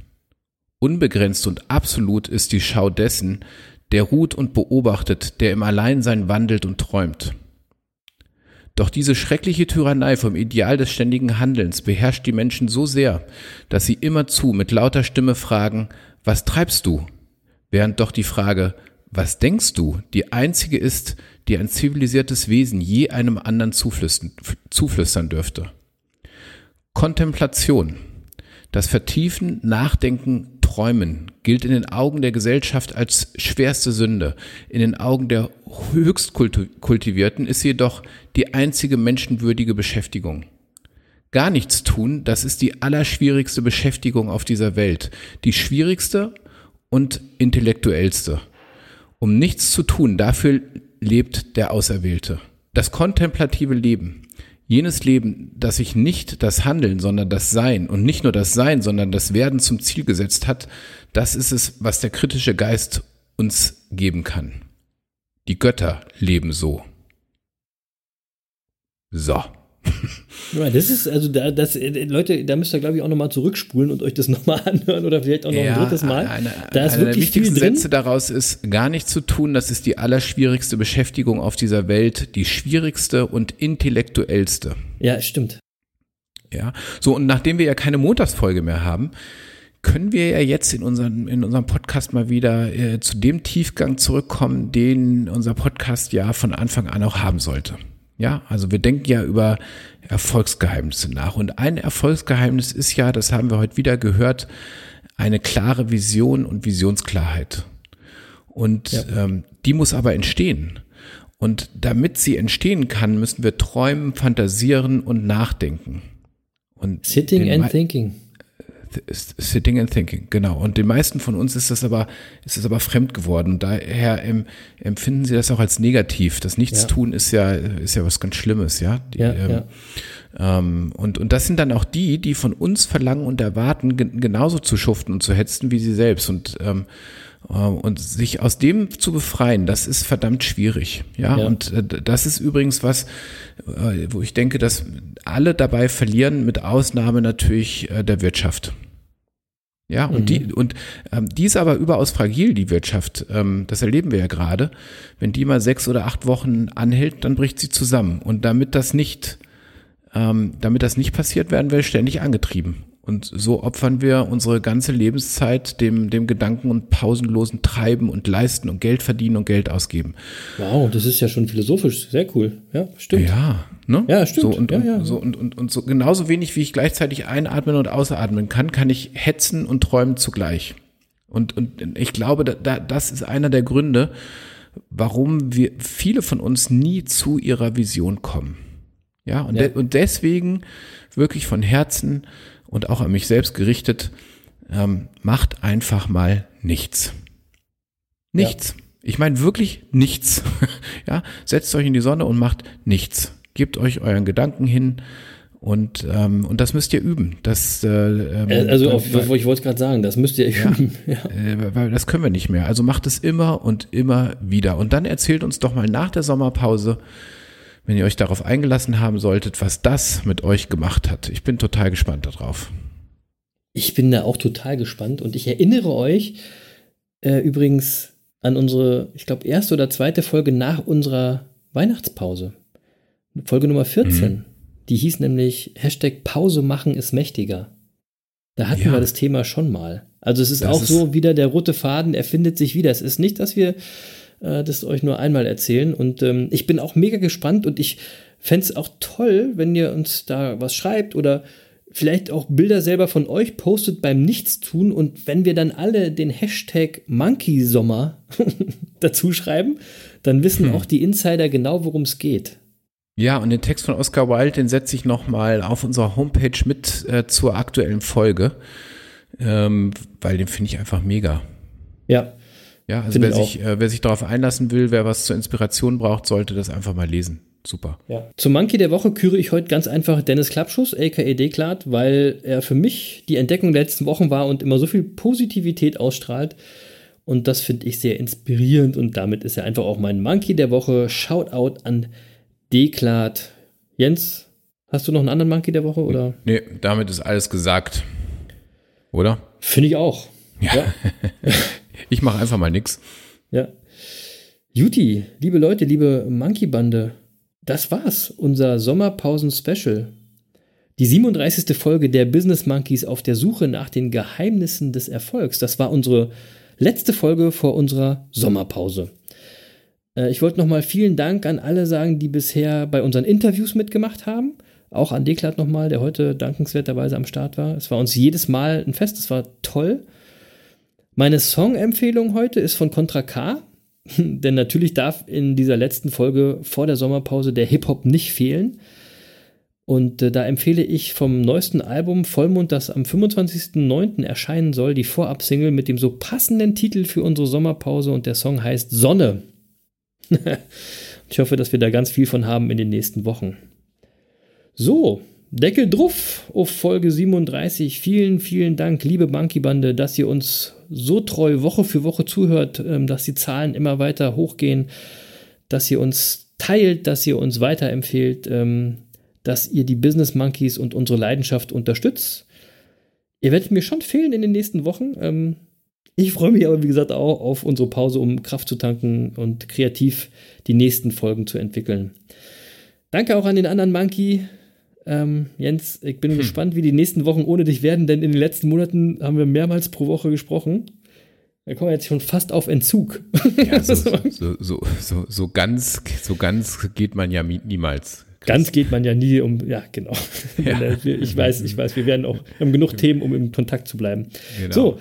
Unbegrenzt und absolut ist die Schau dessen, der ruht und beobachtet, der im Alleinsein wandelt und träumt. Doch diese schreckliche Tyrannei vom Ideal des ständigen Handelns beherrscht die Menschen so sehr, dass sie immerzu mit lauter Stimme fragen, was treibst du? Während doch die Frage, was denkst du, die einzige ist, die ein zivilisiertes Wesen je einem anderen zuflüstern, zuflüstern dürfte. Kontemplation, das Vertiefen, Nachdenken, Träumen gilt in den Augen der Gesellschaft als schwerste Sünde. In den Augen der Höchstkultivierten ist jedoch die einzige menschenwürdige Beschäftigung. Gar nichts tun, das ist die allerschwierigste Beschäftigung auf dieser Welt. Die schwierigste und intellektuellste. Um nichts zu tun, dafür lebt der Auserwählte. Das kontemplative Leben, jenes Leben, das sich nicht das Handeln, sondern das Sein und nicht nur das Sein, sondern das Werden zum Ziel gesetzt hat, das ist es, was der kritische Geist uns geben kann. Die Götter leben so. So. Ja, das ist, also da, das, äh, Leute, da müsst ihr, glaube ich, auch nochmal zurückspulen und euch das nochmal anhören oder vielleicht auch noch Ja, ein drittes Mal. Eine, da ist einer der wirklich viel wichtigsten drin. Sätze daraus ist, gar nichts zu tun, das ist die allerschwierigste Beschäftigung auf dieser Welt, die schwierigste und intellektuellste. Ja, stimmt. Ja, so und nachdem wir ja keine Montagsfolge mehr haben, können wir ja jetzt in unserem, in unserem Podcast mal wieder äh, zu dem Tiefgang zurückkommen, den unser Podcast ja von Anfang an auch haben sollte. Ja, also wir denken ja über Erfolgsgeheimnisse nach. Und ein Erfolgsgeheimnis ist ja, das haben wir heute wieder gehört, eine klare Vision und Visionsklarheit. Und ähm, die muss aber entstehen. Und damit sie entstehen kann, müssen wir träumen, fantasieren und nachdenken. Und Sitting and thinking. Sitting and Thinking, genau. Und den meisten von uns ist das aber, ist das aber fremd geworden. Und daher em, empfinden sie das auch als negativ. Das Nichtstun ist ja, ist ja was ganz Schlimmes, ja. Die, Ja, ähm, ja. ähm, und, und das sind dann auch die, die von uns verlangen und erwarten, gen genauso zu schuften und zu hetzen wie sie selbst. Und, ähm, äh, und sich aus dem zu befreien, das ist verdammt schwierig. Ja, Ja. und äh, das ist übrigens was, äh, wo ich denke, dass alle dabei verlieren, mit Ausnahme natürlich äh, der Wirtschaft. Ja, und die, und ähm, die ist aber überaus fragil, die Wirtschaft. Ähm, das erleben wir ja gerade. Wenn die mal sechs oder acht Wochen anhält, dann bricht sie zusammen. Und damit das nicht, ähm, damit das nicht passiert, werden wir ständig angetrieben. Und so opfern wir unsere ganze Lebenszeit dem, dem Gedanken und pausenlosen Treiben und Leisten und Geld verdienen und Geld ausgeben. Wow, das ist ja schon philosophisch. Sehr cool. Ja, stimmt. Ja, ne? Ja, stimmt. So und, Ja, und, ja. So und, und, und so genauso wenig wie ich gleichzeitig einatmen und ausatmen kann, kann ich hetzen und träumen zugleich. Und, und ich glaube, da, das ist einer der Gründe, warum wir viele von uns nie zu ihrer Vision kommen. Ja, und, Ja. De, und deswegen wirklich von Herzen und auch an mich selbst gerichtet, ähm, macht einfach mal nichts. Nichts. Ich meine wirklich nichts. ja, setzt euch in die Sonne und macht nichts. Gebt euch euren Gedanken hin und ähm, und das müsst ihr üben. Das äh, ähm, Äh, Also, weil- auf, ich wollte gerade sagen, das müsst ihr üben. Ja. äh, weil das können wir nicht mehr. Also macht es immer und immer wieder. Und dann erzählt uns doch mal nach der Sommerpause, wenn ihr euch darauf eingelassen haben solltet, was das mit euch gemacht hat. Ich bin total gespannt darauf. Ich bin da auch total gespannt und ich erinnere euch äh, übrigens an unsere, ich glaube, erste oder zweite Folge nach unserer Weihnachtspause. Folge Nummer 14. Mhm. Die hieß nämlich Hashtag Pause machen ist mächtiger. Da hatten Ja. wir das Thema schon mal. Also es ist Das auch ist- so wieder der rote Faden, er findet sich wieder. Es ist nicht, dass wir äh, das euch nur einmal erzählen. Und ähm, ich bin auch mega gespannt und ich fände es auch toll, wenn ihr uns da was schreibt oder vielleicht auch Bilder selber von euch postet beim Nichtstun und wenn wir dann alle den Hashtag Monkey-Sommer dazu schreiben, dann wissen Hm. auch die Insider genau, worum es geht. Ja, und den Text von Oscar Wilde, den setze ich nochmal auf unserer Homepage mit äh, zur aktuellen Folge, ähm, weil den finde ich einfach mega. Ja, Ja, also wer ich sich, äh, wer sich darauf einlassen will, wer was zur Inspiration braucht, sollte das einfach mal lesen. Super. Ja. Zum Monkey der Woche küre ich heute ganz einfach Dennis Klappschuss, aka Deklat, weil er für mich die Entdeckung der letzten Wochen war und immer so viel Positivität ausstrahlt. Und das finde ich sehr inspirierend und damit ist er einfach auch mein Monkey der Woche. Shoutout an Deklat. Jens, hast du noch einen anderen Monkey der Woche oder? Nee, damit ist alles gesagt. Oder? Finde ich auch. Ja. ich mache einfach mal nix. Ja. Juti, liebe Leute, liebe Monkey-Bande, das war's, unser Sommerpausen-Special. Die 37. Folge der Business Monkeys auf der Suche nach den Geheimnissen des Erfolgs. Das war unsere letzte Folge vor unserer Sommerpause. Äh, Ich wollte nochmal vielen Dank an alle sagen, die bisher bei unseren Interviews mitgemacht haben. Auch an Deklat nochmal, der heute dankenswerterweise am Start war. Es war uns jedes Mal ein Fest, es war toll. Meine Song-Empfehlung heute ist von Contra K. Denn natürlich darf in dieser letzten Folge vor der Sommerpause der Hip-Hop nicht fehlen. Und äh, da empfehle ich vom neuesten Album Vollmond, das am 25.09. erscheinen soll, die Vorab-Single mit dem so passenden Titel für unsere Sommerpause und der Song heißt Sonne. ich hoffe, dass wir da ganz viel von haben in den nächsten Wochen. So, Deckel drauf auf Folge 37. Vielen, vielen Dank, liebe Monkey-Bande, dass ihr uns so treu Woche für Woche zuhört, ähm, dass die Zahlen immer weiter hochgehen, dass ihr uns teilt, dass ihr uns weiterempfehlt. Ähm, dass ihr die Business Monkeys und unsere Leidenschaft unterstützt. Ihr werdet mir schon fehlen in den nächsten Wochen. Ähm, ich freue mich aber, wie gesagt, auch auf unsere Pause, um Kraft zu tanken und kreativ die nächsten Folgen zu entwickeln. Danke auch an den anderen Monkey. Ähm, Jens, ich bin hm. gespannt, wie die nächsten Wochen ohne dich werden, denn in den letzten Monaten haben wir mehrmals pro Woche gesprochen. Da kommen wir jetzt schon fast auf Entzug. Ja, so, so, so, so, so, ganz, so ganz geht man ja niemals. Chris. Ganz geht man ja nie um, ja, genau. Ja. ich weiß, ich weiß, wir werden auch, wir haben genug Themen, um im Kontakt zu bleiben. Genau. So,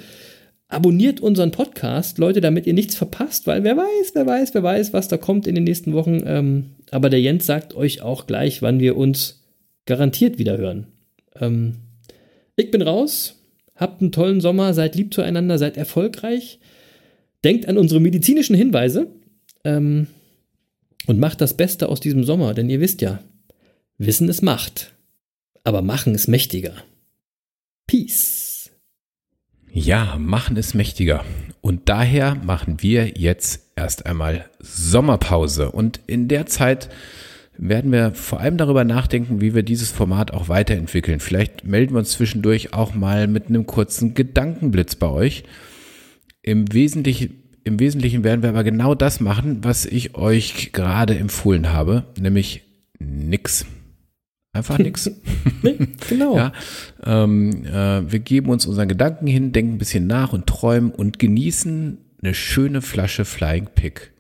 abonniert unseren Podcast, Leute, damit ihr nichts verpasst, weil wer weiß, wer weiß, wer weiß, was da kommt in den nächsten Wochen. Ähm, aber der Jens sagt euch auch gleich, wann wir uns garantiert wieder hören. Ähm, ich bin raus. Habt einen tollen Sommer, seid lieb zueinander, seid erfolgreich. Denkt an unsere medizinischen Hinweise ähm, und macht das Beste aus diesem Sommer, denn ihr wisst ja, Wissen ist Macht, aber Machen ist mächtiger. Peace. Ja, Machen ist mächtiger. Und daher machen wir jetzt erst einmal Sommerpause. Und in der Zeit werden wir vor allem darüber nachdenken, wie wir dieses Format auch weiterentwickeln. Vielleicht melden wir uns zwischendurch auch mal mit einem kurzen Gedankenblitz bei euch. Im Wesentlichen, im Wesentlichen werden wir aber genau das machen, was ich euch gerade empfohlen habe, nämlich nix. Einfach nix. nee, genau. ja, ähm, äh, wir geben uns unseren Gedanken hin, denken ein bisschen nach und träumen und genießen eine schöne Flasche Flying Pig.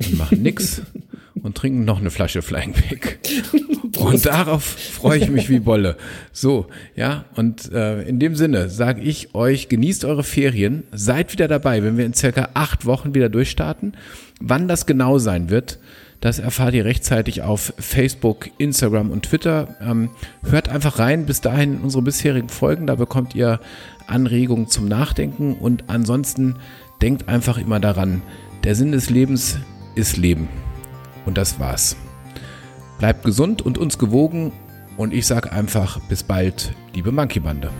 Und machen nix und trinken noch eine Flasche Flying Pig. und darauf freue ich mich wie Bolle. So, ja, und äh, in dem Sinne sage ich euch, genießt eure Ferien, seid wieder dabei, wenn wir in circa acht Wochen wieder durchstarten. Wann das genau sein wird, das erfahrt ihr rechtzeitig auf Facebook, Instagram und Twitter. Ähm, hört einfach rein bis dahin in unsere bisherigen Folgen, da bekommt ihr Anregungen zum Nachdenken und ansonsten denkt einfach immer daran, der Sinn des Lebens ist Leben. Und das war's. Bleibt gesund und uns gewogen und ich sage einfach bis bald, liebe Monkey Bande.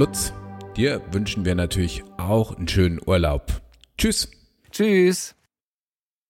Lutz, dir wünschen wir natürlich auch einen schönen Urlaub. Tschüss. Tschüss.